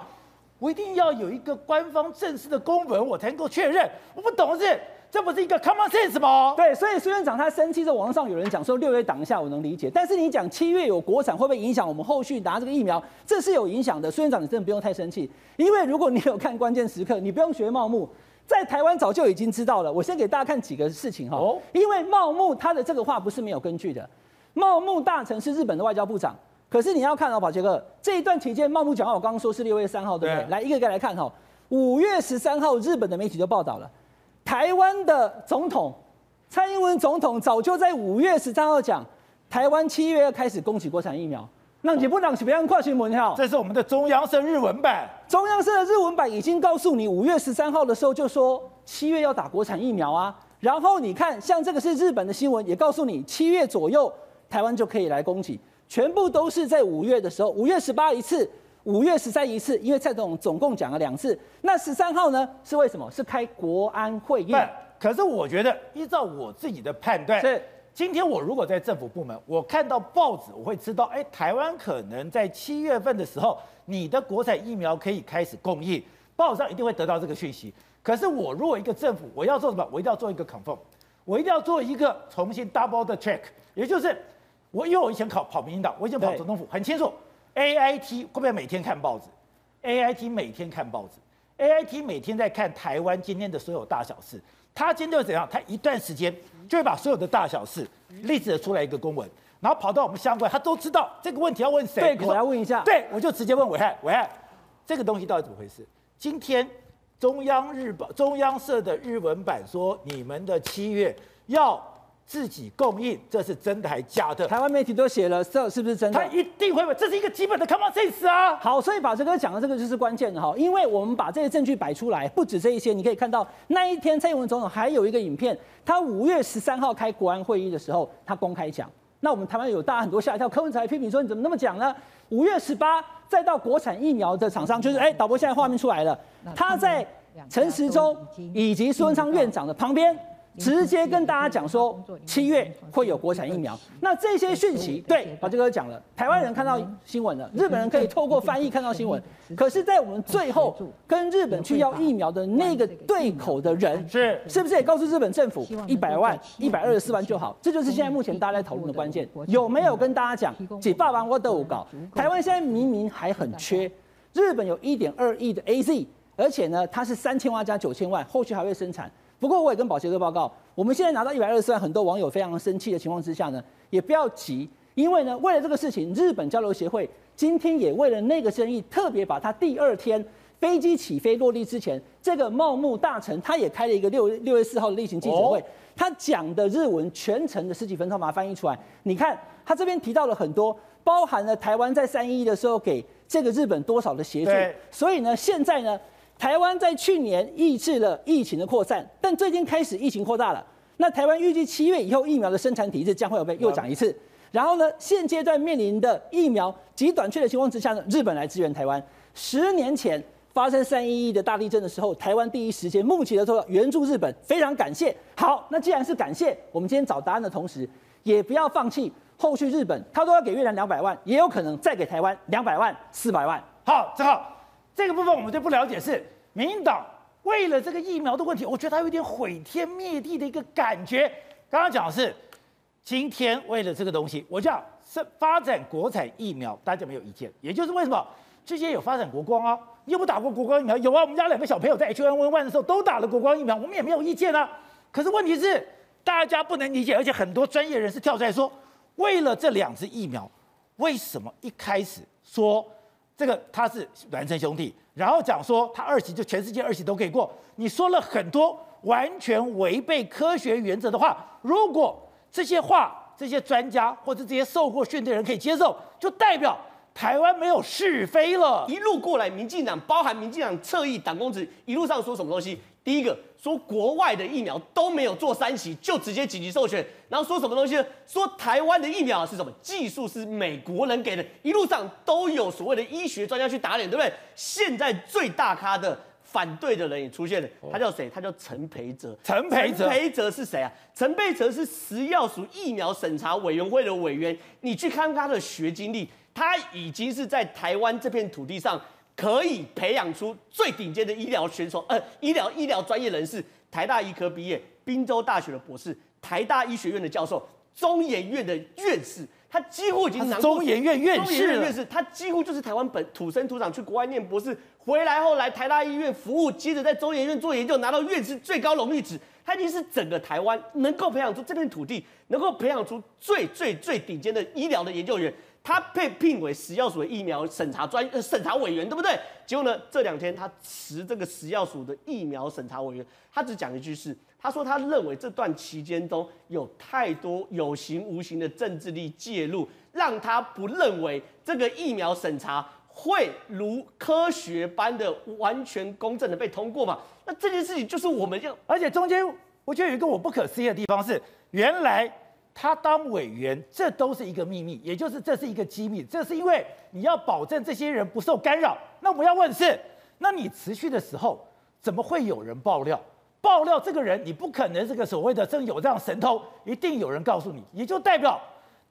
我一定要有一个官方正式的公文，我才能够确认。我不懂的是。这不是一个 common sense 吗？对，所以苏院长他生气，在网上有人讲说六月挡一下，我能理解。但是你讲七月有国产，会不会影响我们后续拿这个疫苗？这是有影响的。苏院长，你真的不用太生气，因为如果你有看关键时刻，你不用学茂木，在台湾早就已经知道了。我先给大家看几个事情哈。哦。因为茂木他的这个话不是没有根据的。茂木大臣是日本的外交部长，可是你要看哦，宝杰哥这一段期间，茂木讲话，我刚刚说是六月三号，对不对？对。来一个一个来看哈。五月十三号，日本的媒体就报道了。台湾的总统蔡英文总统早就在五月十三号讲，台湾七月要开始供给国产疫苗。那你不让别人跨新闻哈？这是我们的中央社日文版。中央社的日文版已经告诉你，五月十三号的时候就说七月要打国产疫苗啊。然后你看，像这个是日本的新闻，也告诉你七月左右台湾就可以来供给，全部都是在五月的时候，五月十八一次。五月十三一次，因为蔡总统总共讲了两次。那十三号呢？是为什么？是开国安会议。可是我觉得，依照我自己的判断，是今天我如果在政府部门，我看到报纸，我会知道，哎，台湾可能在七月份的时候，你的国产疫苗可以开始供应，报纸上一定会得到这个讯息。可是我如果一个政府，我要做什么？我一定要做一个 confirm，我一定要做一个重新 double 的 check，也就是我因为我以前考跑民进党，我以前跑总统府，很清楚。A I T 会不会每天看报纸？A I T 每天看报纸，A I T 每天在看台湾今天的所有大小事。他今天会怎样？他一段时间就会把所有的大小事列出出来一个公文，然后跑到我们相关，他都知道这个问题要问谁。对，我来问一下。对，我就直接问伟汉，伟汉，这个东西到底怎么回事？今天中央日报、中央社的日文版说，你们的七月要。自己供应，这是真的还假的？台湾媒体都写了，这是不是真的？他一定会问，这是一个基本的 common sense 啊。好，所以把这个讲的这个就是关键的哈，因为我们把这些证据摆出来，不止这一些，你可以看到那一天蔡英文总统还有一个影片，他五月十三号开国安会议的时候，他公开讲。那我们台湾有大家很多吓一跳，柯文哲批评说你怎么那么讲呢？五月十八再到国产疫苗的厂商，就是哎，导播现在画面出来了，他在陈时中以及苏文昌院长的旁边。直接跟大家讲说，七月会有国产疫苗。那这些讯息，对，宝杰哥讲了，台湾人看到新闻了，日本人可以透过翻译看到新闻。可是，在我们最后跟日本去要疫苗的那个对口的人，是是不是也告诉日本政府，一百万、一百二十四万就好？这就是现在目前大家在讨论的关键。有没有跟大家讲，几百万我都有搞？台湾现在明明还很缺，日本有一点二亿的 AZ，而且呢，它是三千万加九千万，后续还会生产。不过我也跟宝杰哥报告，我们现在拿到一百二十万，很多网友非常生气的情况之下呢，也不要急，因为呢，为了这个事情，日本交流协会今天也为了那个生意，特别把他第二天飞机起飞落地之前，这个茂木大臣他也开了一个六六月四号的例行记者会，他讲的日文全程的十几分钟把它翻译出来，你看他这边提到了很多，包含了台湾在三一的时候给这个日本多少的协助，所以呢，现在呢。台湾在去年抑制了疫情的扩散，但最近开始疫情扩大了。那台湾预计七月以后疫苗的生产体制将会有被又涨一次。然后呢，现阶段面临的疫苗极短缺的情况之下呢，日本来支援台湾。十年前发生三一一的大地震的时候，台湾第一时间募集了多少援助日本，非常感谢。好，那既然是感谢，我们今天找答案的同时，也不要放弃后续日本他都要给越南两百万，也有可能再给台湾两百万、四百万。好，正好。这个部分我们就不了解，是民进党为了这个疫苗的问题，我觉得他有点毁天灭地的一个感觉。刚刚讲的是，今天为了这个东西，我讲是发展国产疫苗，大家没有意见。也就是为什么之前有发展国光啊？你有没有打过国光疫苗？有啊，我们家两个小朋友在 H1N1 的时候都打了国光疫苗，我们也没有意见啊。可是问题是，大家不能理解，而且很多专业人士跳出来说，为了这两支疫苗，为什么一开始说？这个他是孪生兄弟，然后讲说他二期就全世界二期都可以过，你说了很多完全违背科学原则的话。如果这些话这些专家或者这些受过训练的人可以接受，就代表台湾没有是非了。一路过来，民进党包含民进党侧翼党公子，一路上说什么东西？第一个说国外的疫苗都没有做三期，就直接紧急授权，然后说什么东西呢？说台湾的疫苗是什么技术是美国人给的，一路上都有所谓的医学专家去打脸，对不对？现在最大咖的反对的人也出现了，他叫谁？他叫陈培哲。陈培哲，陈培哲是谁啊？陈培哲是食药署疫苗审查委员会的委员，你去看他的学经历，他已经是在台湾这片土地上。可以培养出最顶尖的医疗选手，呃，医疗医疗专业人士，台大医科毕业，宾州大学的博士，台大医学院的教授，中研院的院士，他几乎已经拿过中研院院士，院士，他几乎就是台湾本土生土长，去国外念博士，回来后来台大医院服务，接着在中研院做研究，拿到院士最高荣誉值，他已经是整个台湾能够培养出这片土地，能够培养出最最最顶尖的医疗的研究员。他被聘为食药署的疫苗审查专呃审查委员，对不对？结果呢，这两天他辞这个食药署的疫苗审查委员，他只讲一句是，他说他认为这段期间中有太多有形无形的政治力介入，让他不认为这个疫苗审查会如科学般的完全公正的被通过嘛。那这件事情就是我们要，而且中间我觉得有一个我不可思议的地方是，原来。他当委员，这都是一个秘密，也就是这是一个机密。这是因为你要保证这些人不受干扰。那我们要问的是，那你辞去的时候，怎么会有人爆料？爆料这个人，你不可能这个所谓的真有这样神通，一定有人告诉你。也就代表，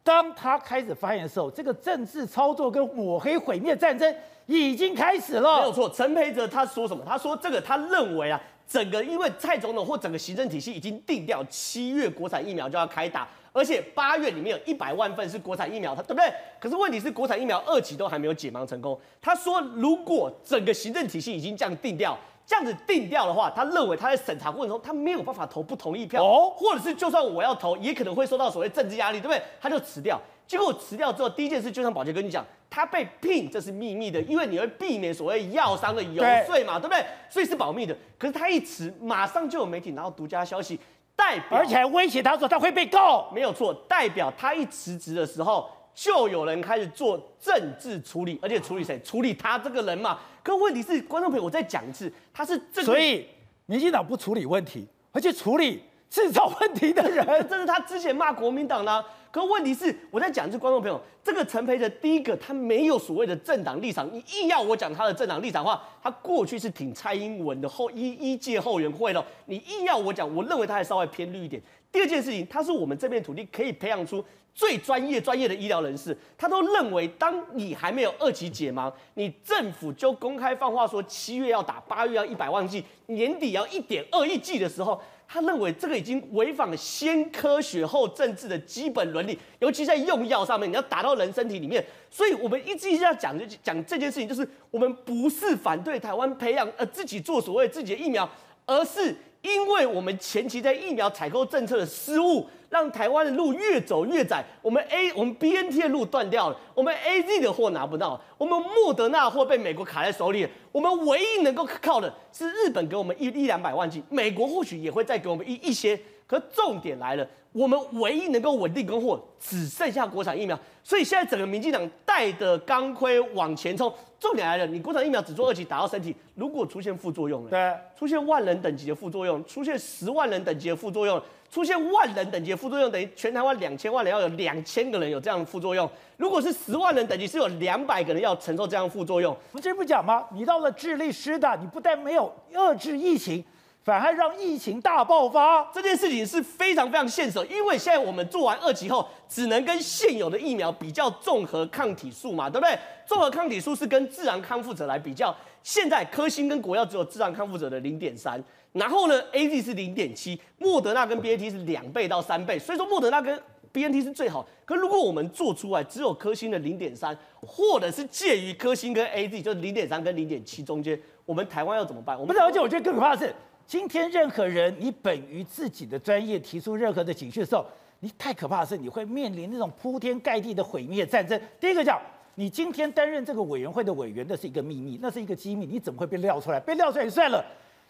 当他开始发言的时候，这个政治操作跟抹黑毁灭战争已经开始了。没有错，陈培哲他说什么？他说这个他认为啊，整个因为蔡总统或整个行政体系已经定掉，七月国产疫苗就要开打。而且八月里面有一百万份是国产疫苗，他对不对？可是问题是国产疫苗二期都还没有解盲成功。他说，如果整个行政体系已经这样定掉，这样子定掉的话，他认为他在审查过程中他没有办法投不同意票，哦，或者是就算我要投，也可能会受到所谓政治压力，对不对？他就辞掉。结果辞掉之后，第一件事就像宝杰跟你讲，他被聘这是秘密的，因为你会避免所谓药商的游说嘛，对，对不对？所以是保密的。可是他一辞，马上就有媒体拿到独家消息。代表，而且还威胁他说他会被告，没有错。代表他一辞职的时候，就有人开始做政治处理，而且处理谁？处理他这个人嘛。可问题是，观众朋友，我再讲一次，他是这个，所以民进党不处理问题，而且处理制造问题的人，这是他之前骂国民党呢。可问题是，我在讲一次，观众朋友，这个陈培的第一个，他没有所谓的政党立场。你硬要我讲他的政党立场的话，他过去是挺蔡英文的后一一届后援会的。你硬要我讲，我认为他还稍微偏绿一点。第二件事情，他是我们这片土地可以培养出最专业专业的医疗人士。他都认为，当你还没有二期解盲，你政府就公开放话说七月要打，八月要一百万剂，年底要一点二亿剂的时候。他认为这个已经违反了先科学后政治的基本伦理，尤其在用药上面，你要打到人身体里面。所以我们一直一直要讲就讲这件事情，就是我们不是反对台湾培养呃自己做所谓自己的疫苗，而是。因为我们前期在疫苗采购政策的失误，让台湾的路越走越窄。我们 A 我们 BNT 的路断掉了，我们 AZ 的货拿不到，我们莫德纳货被美国卡在手里。我们唯一能够靠的是日本给我们一一两百万剂，美国或许也会再给我们一一些。可重点来了，我们唯一能够稳定供货，只剩下国产疫苗。所以现在整个民进党带的钢盔往前冲。重点来了，你国产疫苗只做二期打到身体，如果出现副作用了，对，出现万人等级的副作用，出现十万人等级的副作用，出现万人等级的副作用，等于全台湾两千万人要有两千个人有这样的副作用。如果是十万人等级，是有两百个人要承受这样的副作用。我们这不讲吗？你到了智利师大，你不但没有遏制疫情。反而让疫情大爆发，这件事情是非常非常现实，因为现在我们做完二期后，只能跟现有的疫苗比较综合抗体数嘛，对不对？综合抗体数是跟自然康复者来比较，现在科兴跟国药只有自然康复者的零点三，然后呢，AZ 是零点七，莫德纳跟 BNT 是两倍到三倍，所以说莫德纳跟 BNT 是最好。可如果我们做出来只有科兴的零点三，或者是介于科兴跟 AZ 就是零点三跟零点七中间，我们台湾要怎么办？我们不是，而且我觉得更可怕是。今天任何人，你本于自己的专业提出任何的警讯的时候，你太可怕的是，你会面临那种铺天盖地的毁灭战争。第一个讲，你今天担任这个委员会的委员，那是一个秘密，那是一个机密，你怎么会被撂出来？被撂出来就算了，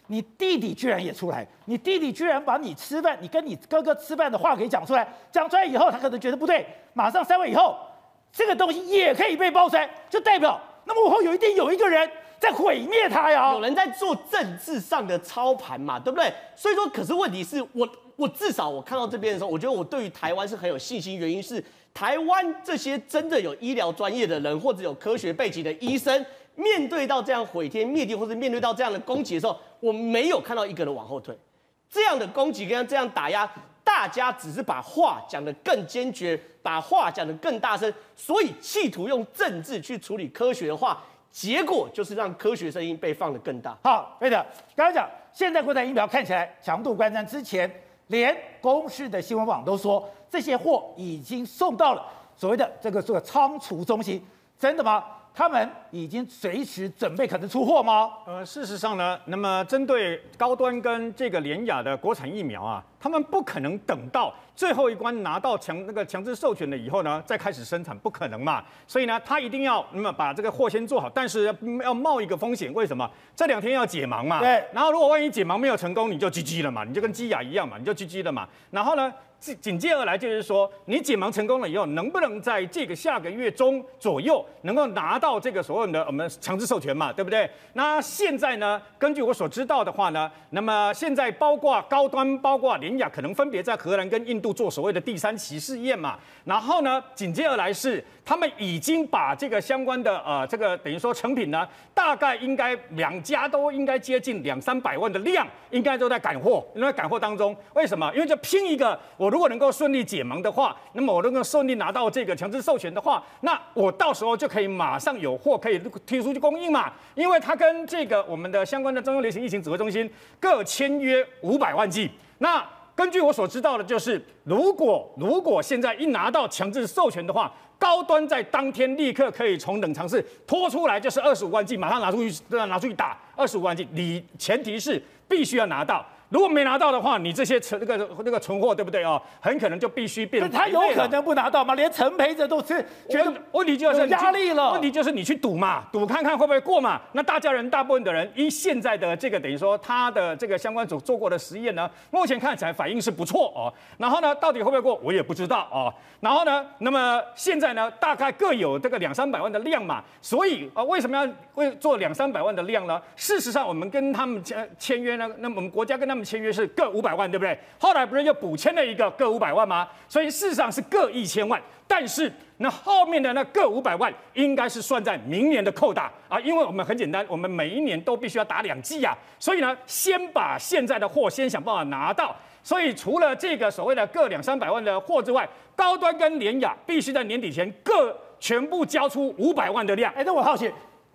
你弟弟居然也出来，你弟弟居然把你吃饭，你跟你哥哥吃饭的话给讲出来，讲出来以后，他可能觉得不对，马上三位以后这个东西也可以被包材，就代表那么幕后有一定有一个人在毁灭它呀，有人在做政治上的操盘嘛，对不对？所以说，可是问题是我我至少我看到这边的时候，我觉得我对于台湾是很有信心，原因是台湾这些真的有医疗专业的人或者有科学背景的医生，面对到这样毁天灭地或者面对到这样的攻击的时候，我没有看到一个人往后退。这样的攻击跟这样打压，大家只是把话讲得更坚决，把话讲得更大声，所以企图用政治去处理科学的话，结果就是让科学声音被放得更大。好，对的，刚刚讲现在国产疫苗看起来强度关山，之前连公视的新闻网都说这些货已经送到了所谓的这个这个仓储中心，真的吗？他们已经随时准备可能出货吗？呃，事实上呢，那么针对高端跟这个联雅的国产疫苗啊，他们不可能等到最后一关拿到强那个强制授权了以后呢，再开始生产，不可能嘛。所以呢，他一定要那么把这个货先做好，但是要冒一个风险，为什么？这两天要解盲嘛。对。然后如果万一解盲没有成功，你就 GG 了嘛，你就跟鸡亚一样嘛，你就 GG 了嘛。然后呢？紧紧接而来就是说，你解盲成功了以后，能不能在这个下个月中左右能够拿到这个所谓的我们强制授权嘛，对不对？那现在呢，根据我所知道的话呢，那么现在包括高端、包括联雅，可能分别在荷兰跟印度做所谓的第三期试验嘛。然后呢，紧接而来是他们已经把这个相关的呃这个等于说成品呢，大概应该两家都应该接近两三百万的量，应该都在赶货，因为赶货当中。为什么？因为就拼一个我。如果能够顺利解盲的话，那么我能够顺利拿到这个强制授权的话，那我到时候就可以马上有货可以推出去供应嘛。因为它跟这个我们的相关的中央流行疫情指挥中心各签约五百万剂。那根据我所知道的，就是如果如果现在一拿到强制授权的话，高端在当天立刻可以从冷藏室拖出来，就是二十五万剂，马上拿出去拿出去打二十五万剂。你前提是必须要拿到。如果没拿到的话，你这些存那个那个存货对不对哦？很可能就必须变。他有可能不拿到吗？连陈培哲都是觉得问题就是压力了。问题就是你去赌嘛，赌看看会不会过嘛。那大家人大部分的人，依现在的这个等于说他的这个相关组做过的实验呢，目前看起来反应是不错哦。然后呢，到底会不会过，我也不知道哦。然后呢，那么现在呢，大概各有这个两三百万的量嘛。所以啊，为什么要为做两三百万的量呢？事实上，我们跟他们签签约呢，那么我们国家跟他们。签约是各五百万，对不对？后来不是又补签了一个各五百万吗？所以事实上是各一千万，但是那后面的那各五百万应该是算在明年的扣打啊，因为我们很简单，我们每一年都必须要打两季呀，所以呢，先把现在的货先想办法拿到。所以除了这个所谓的各两三百万的货之外，高端跟联雅必须在年底前各全部交出五百万的量。哎，那我好奇。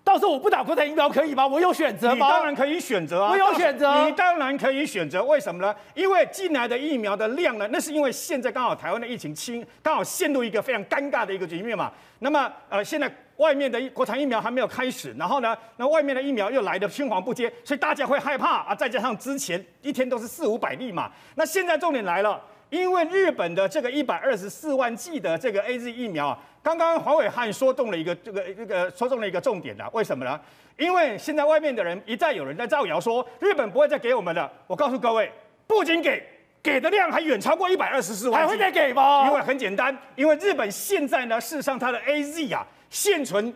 到时候我不打国产疫苗可以吗？我有选择吗？你当然可以选择啊！我有选择。你当然可以选择，为什么呢？因为进来的疫苗的量呢，那是因为现在刚好台湾的疫情轻，刚好陷入一个非常尴尬的一个局面嘛。那么呃，现在外面的国产疫苗还没有开始，然后呢，那外面的疫苗又来的青黄不接，所以大家会害怕啊。再加上之前一天都是四五百例嘛，那现在重点来了，因为日本的这个一百二十四万剂的这个 AZ 疫苗啊。刚刚黄伟汉说中了一个这个这个说中了一个重点的，为什么呢？因为现在外面的人一再有人在造谣说日本不会再给我们了。我告诉各位，不仅给，给的量还远超过一百二十四万，还会再给吗？因为很简单，因为日本现在呢，事实上它的 AZ 啊现存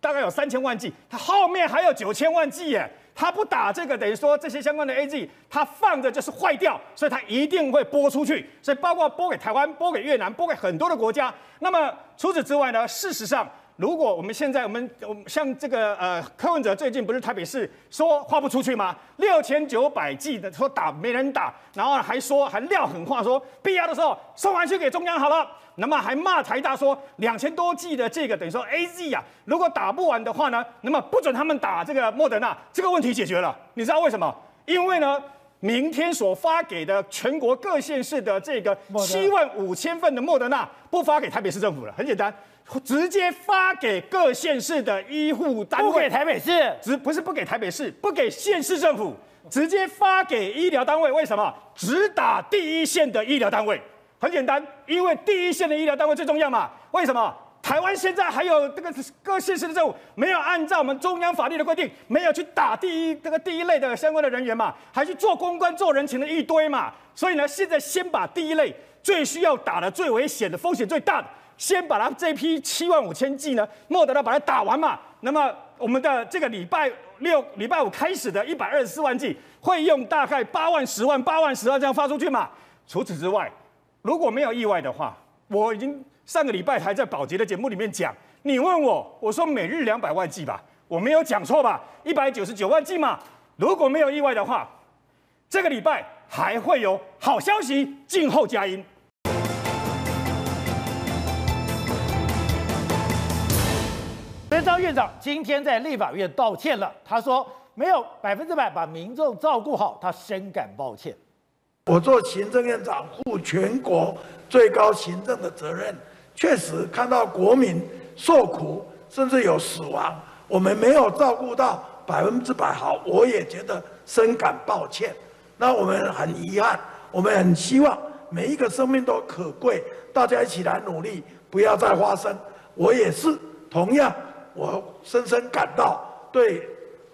大概有三千万剂，它后面还有九千万剂耶。他不打这个，等于说这些相关的 A G，他放着就是坏掉，所以他一定会拨出去，所以包括拨给台湾、拨给越南、拨给很多的国家。那么除此之外呢？事实上，如果我们现在我们我们像这个呃柯文哲最近不是台北市说花不出去吗？六千九百剂的说打没人打，然后还说还撂狠话说必要的时候送回去给中央好了。那么还骂台大说两千多剂的这个等于说 AZ 啊，如果打不完的话呢，那么不准他们打这个莫德纳，这个问题解决了。你知道为什么？因为呢，明天所发给的全国各县市的这个七万五千份的莫德纳，不发给台北市政府了，很简单，直接发给各县市的医护单位。不给台北市，只不是不给台北市，不给县市政府，直接发给医疗单位。为什么？只打第一线的医疗单位。很简单，因为第一线的医疗单位最重要嘛。为什么？台湾现在还有这个各县市的政府没有按照我们中央法律的规定，没有去打第一这个第一类的相关的人员嘛，还去做公关、做人情的一堆嘛。所以呢，现在先把第一类最需要打的、最危险的、风险最大的，先把它这批七万五千剂呢，莫德纳把它打完嘛。那么我们的这个礼拜六、礼拜五开始的一百二十四万剂，会用大概八万、十万、八万、十万这样发出去嘛。除此之外，如果没有意外的话，我已经上个礼拜还在宝洁的节目里面讲，你问我，我说每日两百万剂吧，我没有讲错吧？一百九十九万剂嘛。如果没有意外的话，这个礼拜还会有好消息，静候佳音。苏贞昌院长今天在立法院道歉了，他说没有百分之百把民众照顾好，他深感抱歉。我做行政院长，负全国最高行政的责任，确实看到国民受苦，甚至有死亡，我们没有照顾到百分之百好，我也觉得深感抱歉。那我们很遗憾，我们很希望每一个生命都可贵，大家一起来努力，不要再发生。我也是同样，我深深感到对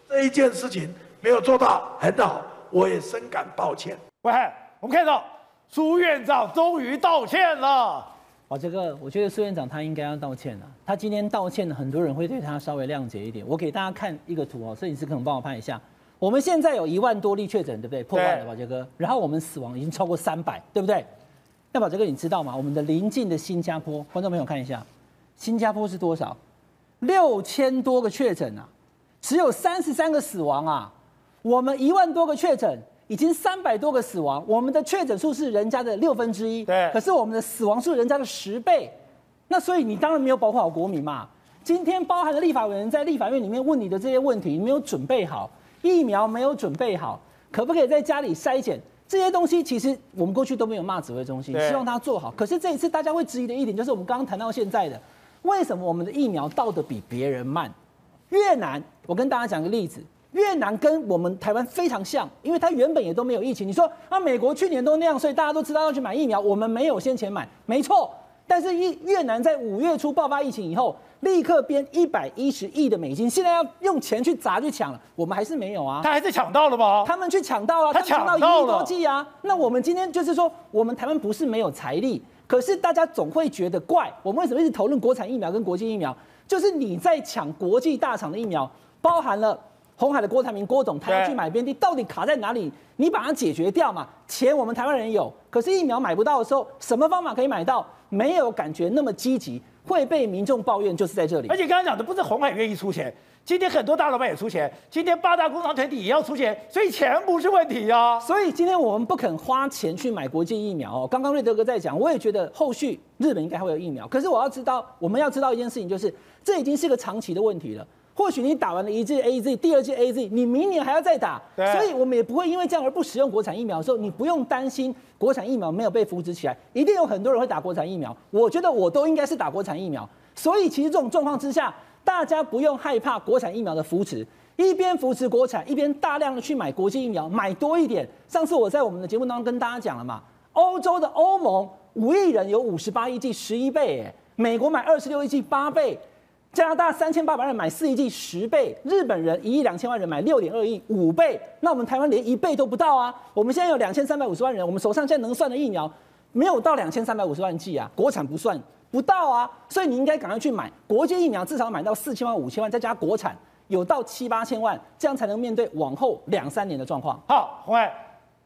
这一件事情没有做到很好，我也深感抱歉。喂，我们看到苏院长终于道歉了。哇，这个我觉得苏院长他应该要道歉了。他今天道歉，很多人会对他稍微谅解一点。我给大家看一个图哦，摄影师可能帮我拍一下。我们现在有一万多例确诊，对不对？破万了，宝杰哥。然后我们死亡已经超过三百，对不对？那宝杰哥，你知道吗？我们的邻近的新加坡，观众朋友看一下，新加坡是多少？六千多个确诊啊，只有三十三个死亡啊。我们一万多个确诊。已经三百多个死亡，我们的确诊数是人家的六分之一，对，可是我们的死亡数人家的十倍，那所以你当然没有保护好国民嘛。今天包含了立法委员在立法院里面问你的这些问题，你没有准备好疫苗，没有准备好，可不可以在家里筛检这些东西？其实我们过去都没有骂指挥中心，希望他做好。可是这一次大家会质疑的一点就是我们刚刚谈到现在的，为什么我们的疫苗到的比别人慢？越南，我跟大家讲个例子。越南跟我们台湾非常像，因为它原本也都没有疫情。你说啊，美国去年都那样，所以大家都知道要去买疫苗，我们没有先前买，没错。但是越越南在五月初爆发疫情以后，立刻编一百一十亿的美金，现在要用钱去砸去抢了，我们还是没有啊。他还是抢到了吗？他们去抢到了，他抢到一亿多剂啊。那我们今天就是说，我们台湾不是没有财力，可是大家总会觉得怪，我们为什么一直讨论国产疫苗跟国际疫苗？就是你在抢国际大厂的疫苗，包含了。鸿海的郭台铭郭董，他要去买边地，到底卡在哪里？你把它解决掉嘛？钱我们台湾人有，可是疫苗买不到的时候，什么方法可以买到？没有感觉那么积极，会被民众抱怨，就是在这里。而且刚刚讲的不是红海愿意出钱，今天很多大老板也出钱，今天八大工厂团体也要出钱，所以钱不是问题啊。所以今天我们不肯花钱去买国际疫苗哦。刚刚瑞德哥在讲，我也觉得后续日本应该会有疫苗，可是我要知道，我们要知道一件事情，就是这已经是个长期的问题了。或许你打完了一剂 AZ，第二剂 AZ，你明年还要再打，所以我们也不会因为这样而不使用国产疫苗的时候，你不用担心国产疫苗没有被扶植起来，一定有很多人会打国产疫苗。我觉得我都应该是打国产疫苗，所以其实这种状况之下，大家不用害怕国产疫苗的扶持，一边扶持国产，一边大量的去买国际疫苗，买多一点。上次我在我们的节目当中跟大家讲了嘛，欧洲的欧盟五亿人有五十八亿剂，十一倍，哎，美国买二十六亿剂，八倍。加拿大三千八百万人买四亿剂十倍，日本人一亿两千万人买六点二亿五倍，那我们台湾连一倍都不到啊！我们现在有两千三百五十万人，我们手上现在能算的疫苗没有到两千三百五十万剂啊，国产不算不到啊，所以你应该赶快去买国际疫苗，至少买到四千万五千万，再加国产有到七八千万，这样才能面对往后两三年的状况。好，鸿海，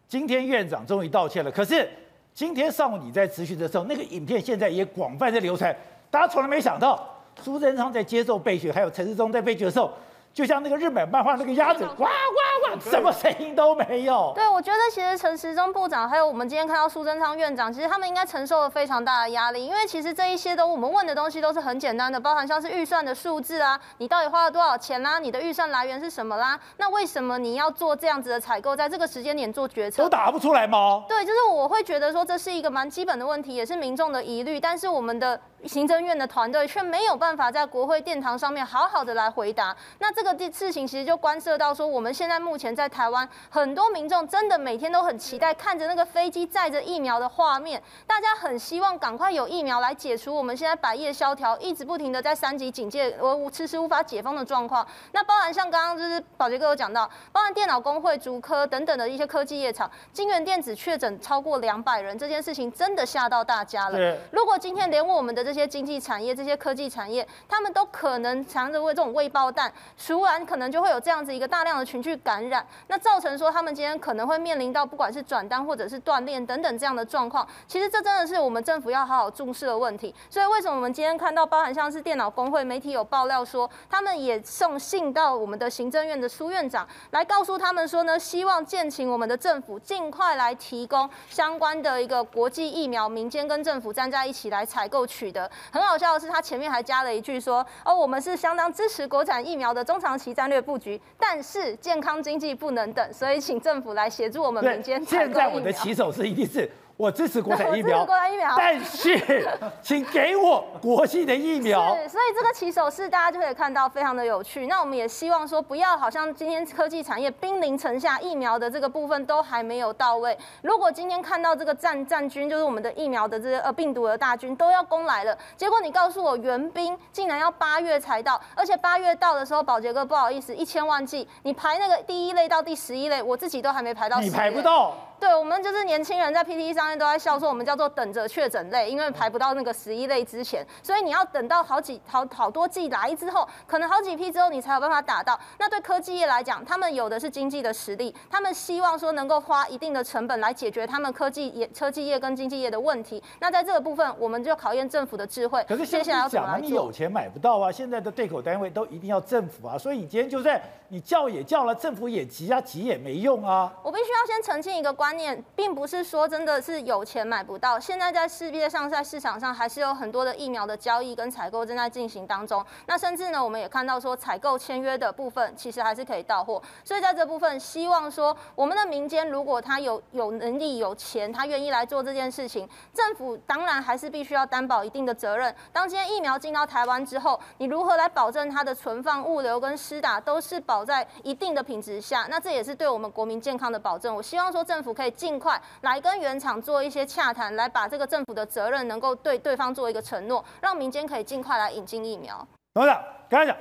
今天院长终于道歉了，可是今天上午你在质询的时候，那个影片现在也广泛在流传，大家从来没想到。苏贞昌在接受备选，还有陈世忠在备询的时候，就像那个日本漫画那个鸭子，呱呱呱，什么声音都没有。对，我觉得其实陈时中部长，还有我们今天看到苏贞昌院长，其实他们应该承受了非常大的压力，因为其实这一些都我们问的东西都是很简单的，包含像是预算的数字啊，你到底花了多少钱啦、啊，你的预算来源是什么啦？那为什么你要做这样子的采购，在这个时间点做决策？都答不出来吗？对，就是我会觉得说这是一个蛮基本的问题，也是民众的疑虑，但是我们的。行政院的团队却没有办法在国会殿堂上面好好的来回答，那这个事情其实就关涉到说，我们现在目前在台湾，很多民众真的每天都很期待看着那个飞机载着疫苗的画面，大家很希望赶快有疫苗来解除我们现在百业萧条，一直不停的在三级警戒，而迟迟无法解封的状况。那包含像刚刚就是宝杰哥有讲到，包含电脑工会、竹科等等的一些科技业厂，晶圆电子确诊超过两百人，这件事情真的吓到大家了。如果今天连我们的这这些经济产业、这些科技产业，他们都可能藏着为这种未爆弹，熟然可能就会有这样子一个大量的群聚感染，那造成说他们今天可能会面临到不管是转单或者是断链等等这样的状况。其实这真的是我们政府要好好重视的问题。所以为什么我们今天看到，包含像是电脑工会媒体有爆料说，他们也送信到我们的行政院的苏院长，来告诉他们说呢，希望建请我们的政府尽快来提供相关的一个国际疫苗，民间跟政府站在一起来采购取得。很好笑的是，他前面还加了一句说：“哦，我们是相当支持国产疫苗的中长期战略布局，但是健康经济不能等，所以请政府来协助我们民间采购疫苗。”现在我的起手是一定是。我支持国产疫苗，国产疫苗，但是 请给我国际的疫苗。是，所以这个起手式大家就可以看到非常的有趣。那我们也希望说，不要好像今天科技产业兵临城下，疫苗的这个部分都还没有到位。如果今天看到这个战战军，就是我们的疫苗的这些呃病毒的大军都要攻来了，结果你告诉我援兵竟然要八月才到，而且八月到的时候，宝杰哥不好意思，一千万剂，你排那个第一类到第十一类，我自己都还没排到，你排不到。对，我们就是年轻人在 PTT 上面都在笑说，我们叫做等着确诊类，因为排不到那个十一类之前，所以你要等到好几好好多季来之后，可能好几批之后，你才有办法打到。那对科技业来讲，他们有的是经济的实力，他们希望说能够花一定的成本来解决他们科技业、科技业跟经济业的问题。那在这个部分，我们就考验政府的智慧。可是接下来要怎么来？你有钱买不到啊！现在的对口单位都一定要政府啊，所以你今天就算你叫也叫了，政府也急啊，急也没用啊。我必须要先澄清一个观念，并不是。说真的是有钱买不到，现在在世界上，在市场上还是有很多的疫苗的交易跟采购正在进行当中。那甚至呢，我们也看到说采购签约的部分其实还是可以到货。所以在这部分，希望说我们的民间如果他有有能力、有钱，他愿意来做这件事情，政府当然还是必须要担保一定的责任。当今天疫苗进到台湾之后，你如何来保证它的存放、物流跟施打都是保在一定的品质下？那这也是对我们国民健康的保证。我希望说政府可以尽快。来跟原厂做一些洽谈，来把这个政府的责任能够对对方做一个承诺，让民间可以尽快来引进疫苗。董事长，刚才讲，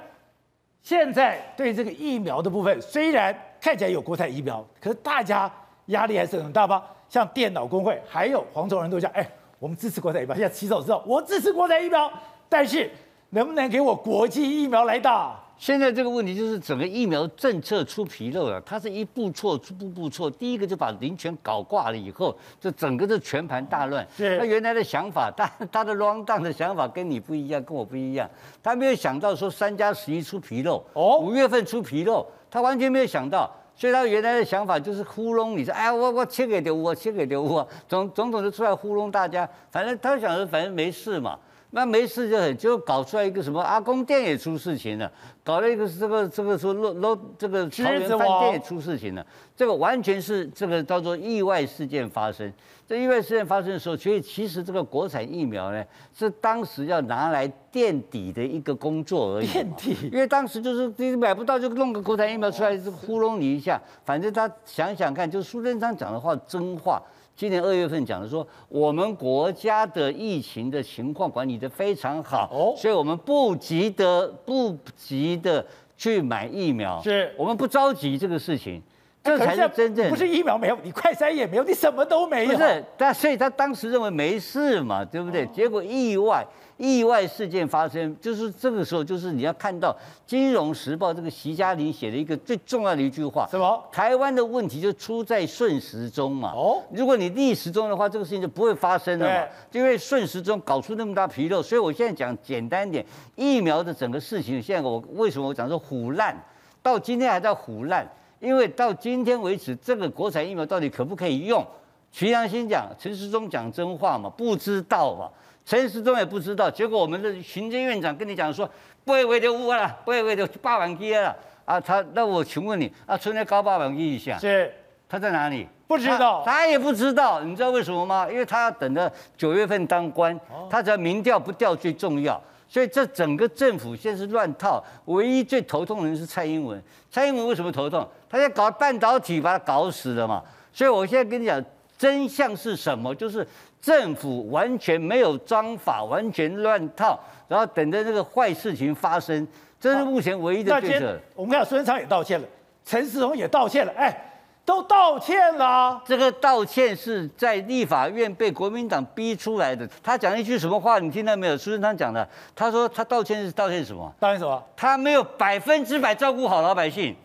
现在对这个疫苗的部分，虽然看起来有国产疫苗，可是大家压力还是很大吧？像电脑工会还有黄种人都讲，哎，我们支持国产疫苗。现在起手之后，我支持国产疫苗，但是能不能给我国际疫苗来打？现在这个问题就是整个疫苗政策出纰漏了，它是一步错，步步错。第一个就把林权搞挂了以后，这整个就全盘大乱。是他原来的想法，他他的 run down 的想法跟你不一样，跟我不一样。他没有想到说三加十一出纰漏，哦，五月份出纰漏，他完全没有想到。所以他原来的想法就是糊弄你说，哎，我我切给刘我切给刘我，总总统就出来糊弄大家。反正他想着，反正没事嘛。那没事就很，就搞出来一个什么阿公店也出事情了，搞了一个这个这个说漏漏这个桃园饭店也出事情了，这个完全是这个叫做意外事件发生。这意外事件发生的时候，所以其实这个国产疫苗呢，是当时要拿来垫底的一个工作而已。垫底，因为当时就是你买不到，就弄个国产疫苗出来，就糊弄你一下。反正他想想看，就是苏贞昌讲的话真话。今年二月份讲的说，我们国家的疫情的情况管理的非常好，哦，所以我们不急得不急的去买疫苗，是。我们不着急这个事情，这才是真正不是疫苗没有，你快筛也没有，你什么都没有，不是，但所以他当时认为没事嘛，对不对？结果意外。意外事件发生，就是这个时候，就是你要看到《金融时报》这个习嘉玲写的一个最重要的一句话：什么？台湾的问题就出在顺时钟嘛。哦，如果你逆时钟的话，这个事情就不会发生了嘛。因为顺时钟搞出那么大纰漏，所以我现在讲简单点，疫苗的整个事情，现在我为什么我讲说虎烂，到今天还在虎烂，因为到今天为止，这个国产疫苗到底可不可以用？徐良心讲，陈时中讲真话嘛？不知道嘛？陈时中也不知道，结果我们的行政院长跟你讲说，不会为的乌了，不会为的八万亿了啊！他那我请问你啊，存在高八万亿以下，是他在哪里？不知道他，他也不知道。你知道为什么吗？因为他要等着九月份当官，他只要民调不掉最重要。所以这整个政府现在是乱套，唯一最头痛的人是蔡英文。蔡英文为什么头痛？他在搞半导体，把他搞死了嘛。所以我现在跟你讲，真相是什么？就是。政府完全没有章法，完全乱套，然后等着这个坏事情发生，这是目前唯一的对策。我们看孙昌也道歉了，陈时中也道歉了。哎，都道歉了。这个道歉是在立法院被国民党逼出来的。他讲一句什么话？你听到没有？苏贞昌讲的，他说他道歉是道歉什么？道歉什么？他没有百分之百照顾好老百姓。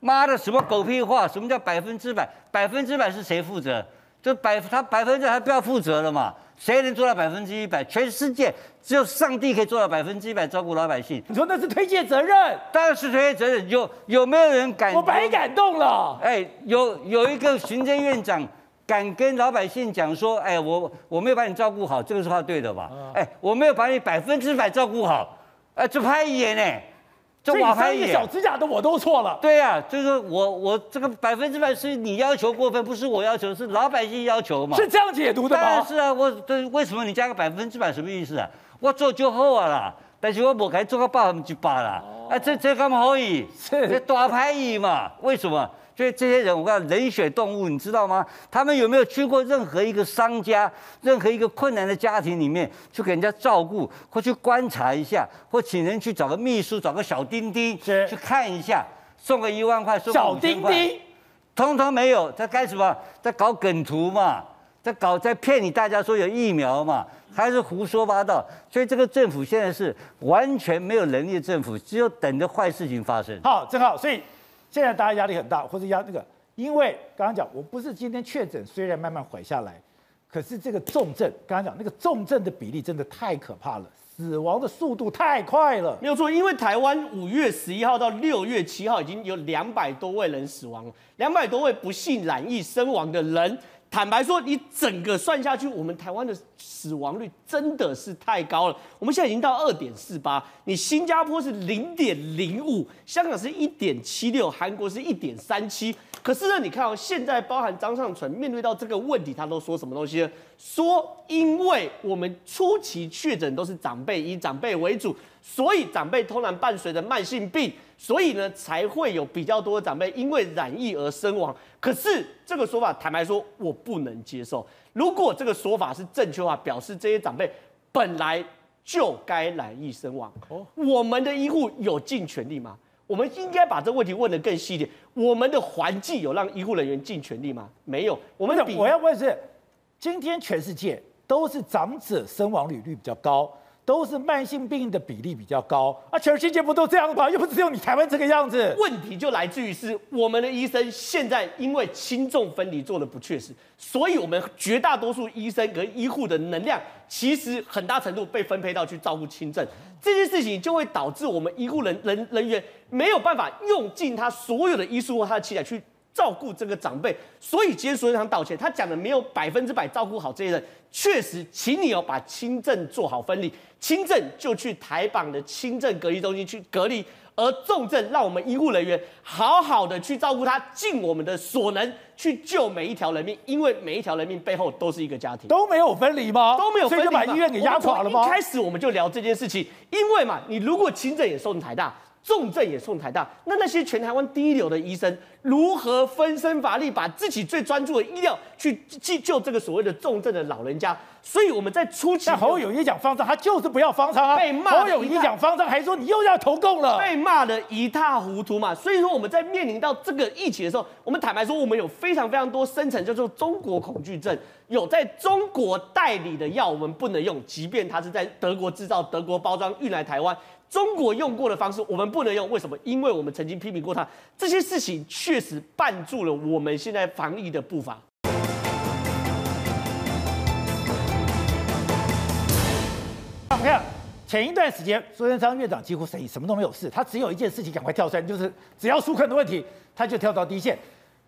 妈的，什么狗屁话？什么叫百分之百？百分之百是谁负责？就百他百分之百他不要负责了嘛？谁能做到百分之一百？全世界只有上帝可以做到百分之一百照顾老百姓。你说那是推卸责任？当然是推卸责任。有有没有人敢？我白感动了。哎，有有一个行政院长敢跟老百姓讲说：“哎，我我没有把你照顾好，这个是话对的吧？哎，我没有把你百分之百照顾好，哎，就拍一眼呢。”这打拍一个小指甲的我都错了。对呀、啊，就是我我这个百分之百是你要求过分，不是我要求，是老百姓要求嘛。是这样解读的吗？当然是啊，我这为什么你加个百分之百什么意思啊？我做就好啊啦，但是我不该做个百分之八啦。哦、啊，这这干嘛可以？是这大拍一嘛？为什么？所以这些人，我讲冷血动物，你知道吗？他们有没有去过任何一个商家、任何一个困难的家庭里面去给人家照顾，或去观察一下，或请人去找个秘书、找个小丁丁去看一下，送个一万块、送小丁丁，通通没有，在干什么？在搞梗图嘛，在搞在骗你大家说有疫苗嘛，还是胡说八道？所以这个政府现在是完全没有能力的政府，只有等着坏事情发生。好，正好，所以。现在大家压力很大，或者压那个，因为刚刚讲，我不是今天确诊，虽然慢慢缓下来，可是这个重症，刚刚讲那个重症的比例真的太可怕了，死亡的速度太快了。没有错，因为台湾五月十一号到六月七号已经有两百多位人死亡了，两百多位不幸染疫身亡的人。坦白说，你整个算下去，我们台湾的死亡率真的是太高了。我们现在已经到二点四八，你新加坡是零点零五，香港是一点七六，韩国是一点三七。可是呢，你看哦，现在包含张尚存面对到这个问题，他都说什么东西呢？说因为我们初期确诊都是长辈，以长辈为主，所以长辈通常伴随着慢性病。所以呢，才会有比较多的长辈因为染疫而身亡。可是这个说法，坦白说，我不能接受。如果这个说法是正确的话，表示这些长辈本来就该染疫身亡。哦，我们的医护有尽全力吗？我们应该把这个问题问得更细一点。我们的环境有让医护人员尽全力吗？没有。我们的我要问的是，今天全世界都是长者身亡率率比较高。都是慢性病的比例比较高啊，全世界不都这样吗？又不是只有你台湾这个样子。问题就来自于是我们的医生现在因为轻重分离做的不确实，所以我们绝大多数医生跟医护的能量其实很大程度被分配到去照顾轻症，这件事情就会导致我们医护人人人员没有办法用尽他所有的医术或他的器材去。照顾这个长辈，所以今天苏贞昌道歉，他讲的没有百分之百照顾好这些人，确实，请你要把轻症做好分离，轻症就去台榜的轻症隔离中心去隔离，而重症让我们医护人员好好的去照顾他，尽我们的所能去救每一条人命，因为每一条人命背后都是一个家庭，都没有分离吗？都没有分离，所以就把医院给压垮了吗？一开始我们就聊这件事情，因为嘛，你如果轻症也送台大。重症也送台大，那那些全台湾第一流的医生如何分身乏力，把自己最专注的医疗去去救这个所谓的重症的老人家？所以我们在初期，侯友宜讲方舱，他就是不要方舱啊。被骂。侯友宜讲方舱，还说你又要投共了，被骂的一塌糊涂嘛。所以说我们在面临到这个疫情的时候，我们坦白说，我们有非常非常多深层叫做中国恐惧症，有在中国代理的药我们不能用，即便它是在德国制造、德国包装运来台湾。中国用过的方式，我们不能用，为什么？因为我们曾经批评过他，这些事情确实绊住了我们现在防疫的步伐。你看，前一段时间苏贞昌院长几乎什什么都没有事，他只有一件事情赶快跳出来，就是只要纾困的问题，他就跳到第一线。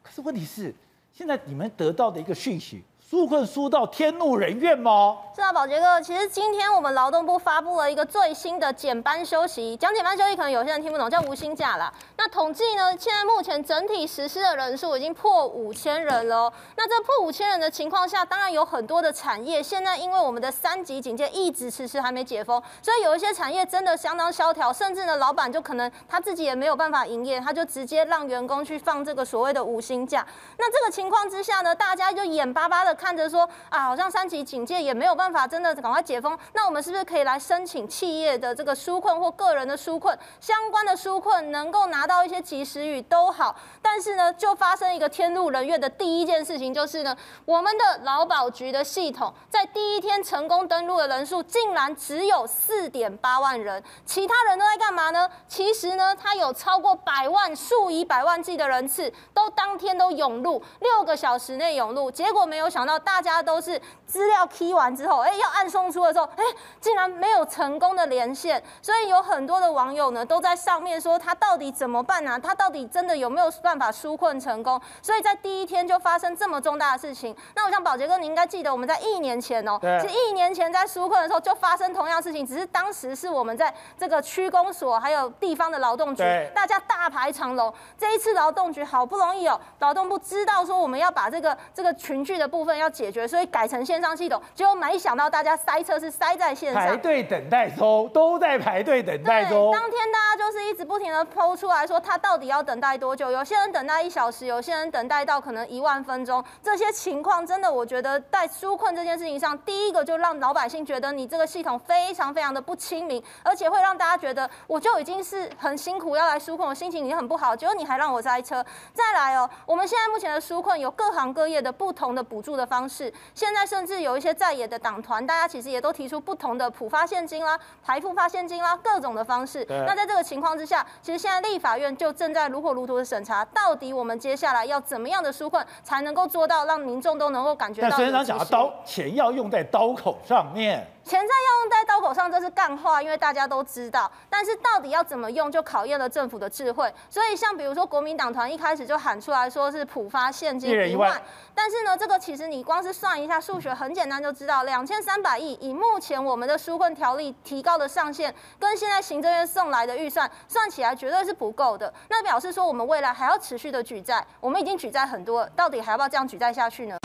可是问题是，现在你们得到的一个讯息。纾困纾到天怒人怨吗？是啊，宝杰哥，其实今天我们劳动部发布了一个最新的减班休息，讲减班休息可能有些人听不懂，叫无薪假啦。那统计呢，现在目前整体实施的人数已经破五千人了。那这破五千人的情况下，当然有很多的产业现在因为我们的三级警戒一直迟迟还没解封，所以有一些产业真的相当萧条，甚至呢，老板就可能他自己也没有办法营业，他就直接让员工去放这个所谓的无薪假。那这个情况之下呢，大家就眼巴巴的。看着说啊，好像三级警戒也没有办法真的赶快解封，那我们是不是可以来申请企业的这个纾困或个人的纾困，相关的纾困能够拿到一些及时雨都好。但是呢，就发生一个天怒人怨的第一件事情，就是呢，我们的劳保局的系统在第一天成功登录的人数竟然只有四点八万人，其他人都在干嘛呢？其实呢，他有超过百万、数以百万计的人次都当天都涌入，六个小时内涌入，结果没有想到大家都是资料 key 完之后，哎，要按送出的时候，哎，竟然没有成功的连线，所以有很多的网友呢都在上面说他到底怎么办呢、啊？他到底真的有没有办法纾困成功？所以在第一天就发生这么重大的事情。那我想宝杰哥，你应该记得我们在一年前哦，其实一年前在纾困的时候就发生同样的事情，只是当时是我们在这个区公所还有地方的劳动局，大家大排长龙。这一次劳动局好不容易哦，劳动部知道说我们要把这个这个群聚的部分要解决，所以改成线上系统，结果没想到大家塞车是塞在线上，排队等待中，都在排队等待中。当天大家就是一直不停的 PO 出来说他到底要等待多久，有些人等待一小时，有些人等待到可能一万分钟，这些情况真的我觉得在纾困这件事情上，第一个就让老百姓觉得你这个系统非常非常的不亲民，而且会让大家觉得我就已经是很辛苦要来纾困，我心情已经很不好，结果你还让我塞车。再来哦，我们现在目前的纾困有各行各业的不同的补助的方式，现在甚至有一些在野的党团，大家其实也都提出不同的普发现金啦、台付发现金啦各种的方式。那在这个情况之下，其实现在立法院就正在如火如荼的审查，到底我们接下来要怎么样的纾困才能够做到让民众都能够感觉到。但孙院长讲的刀钱要用在刀口上面。钱在要用在刀口上，这是干话，因为大家都知道。但是到底要怎么用，就考验了政府的智慧。所以像比如说国民党团一开始就喊出来说是普发现金一万，但是呢，这个其实你光是算一下数学很简单就知道，两千三百亿以目前我们的纾困条例提高的上限，跟现在行政院送来的预算算起来绝对是不够的。那表示说我们未来还要持续的举债，我们已经举债很多了，到底还要不要这样举债下去呢？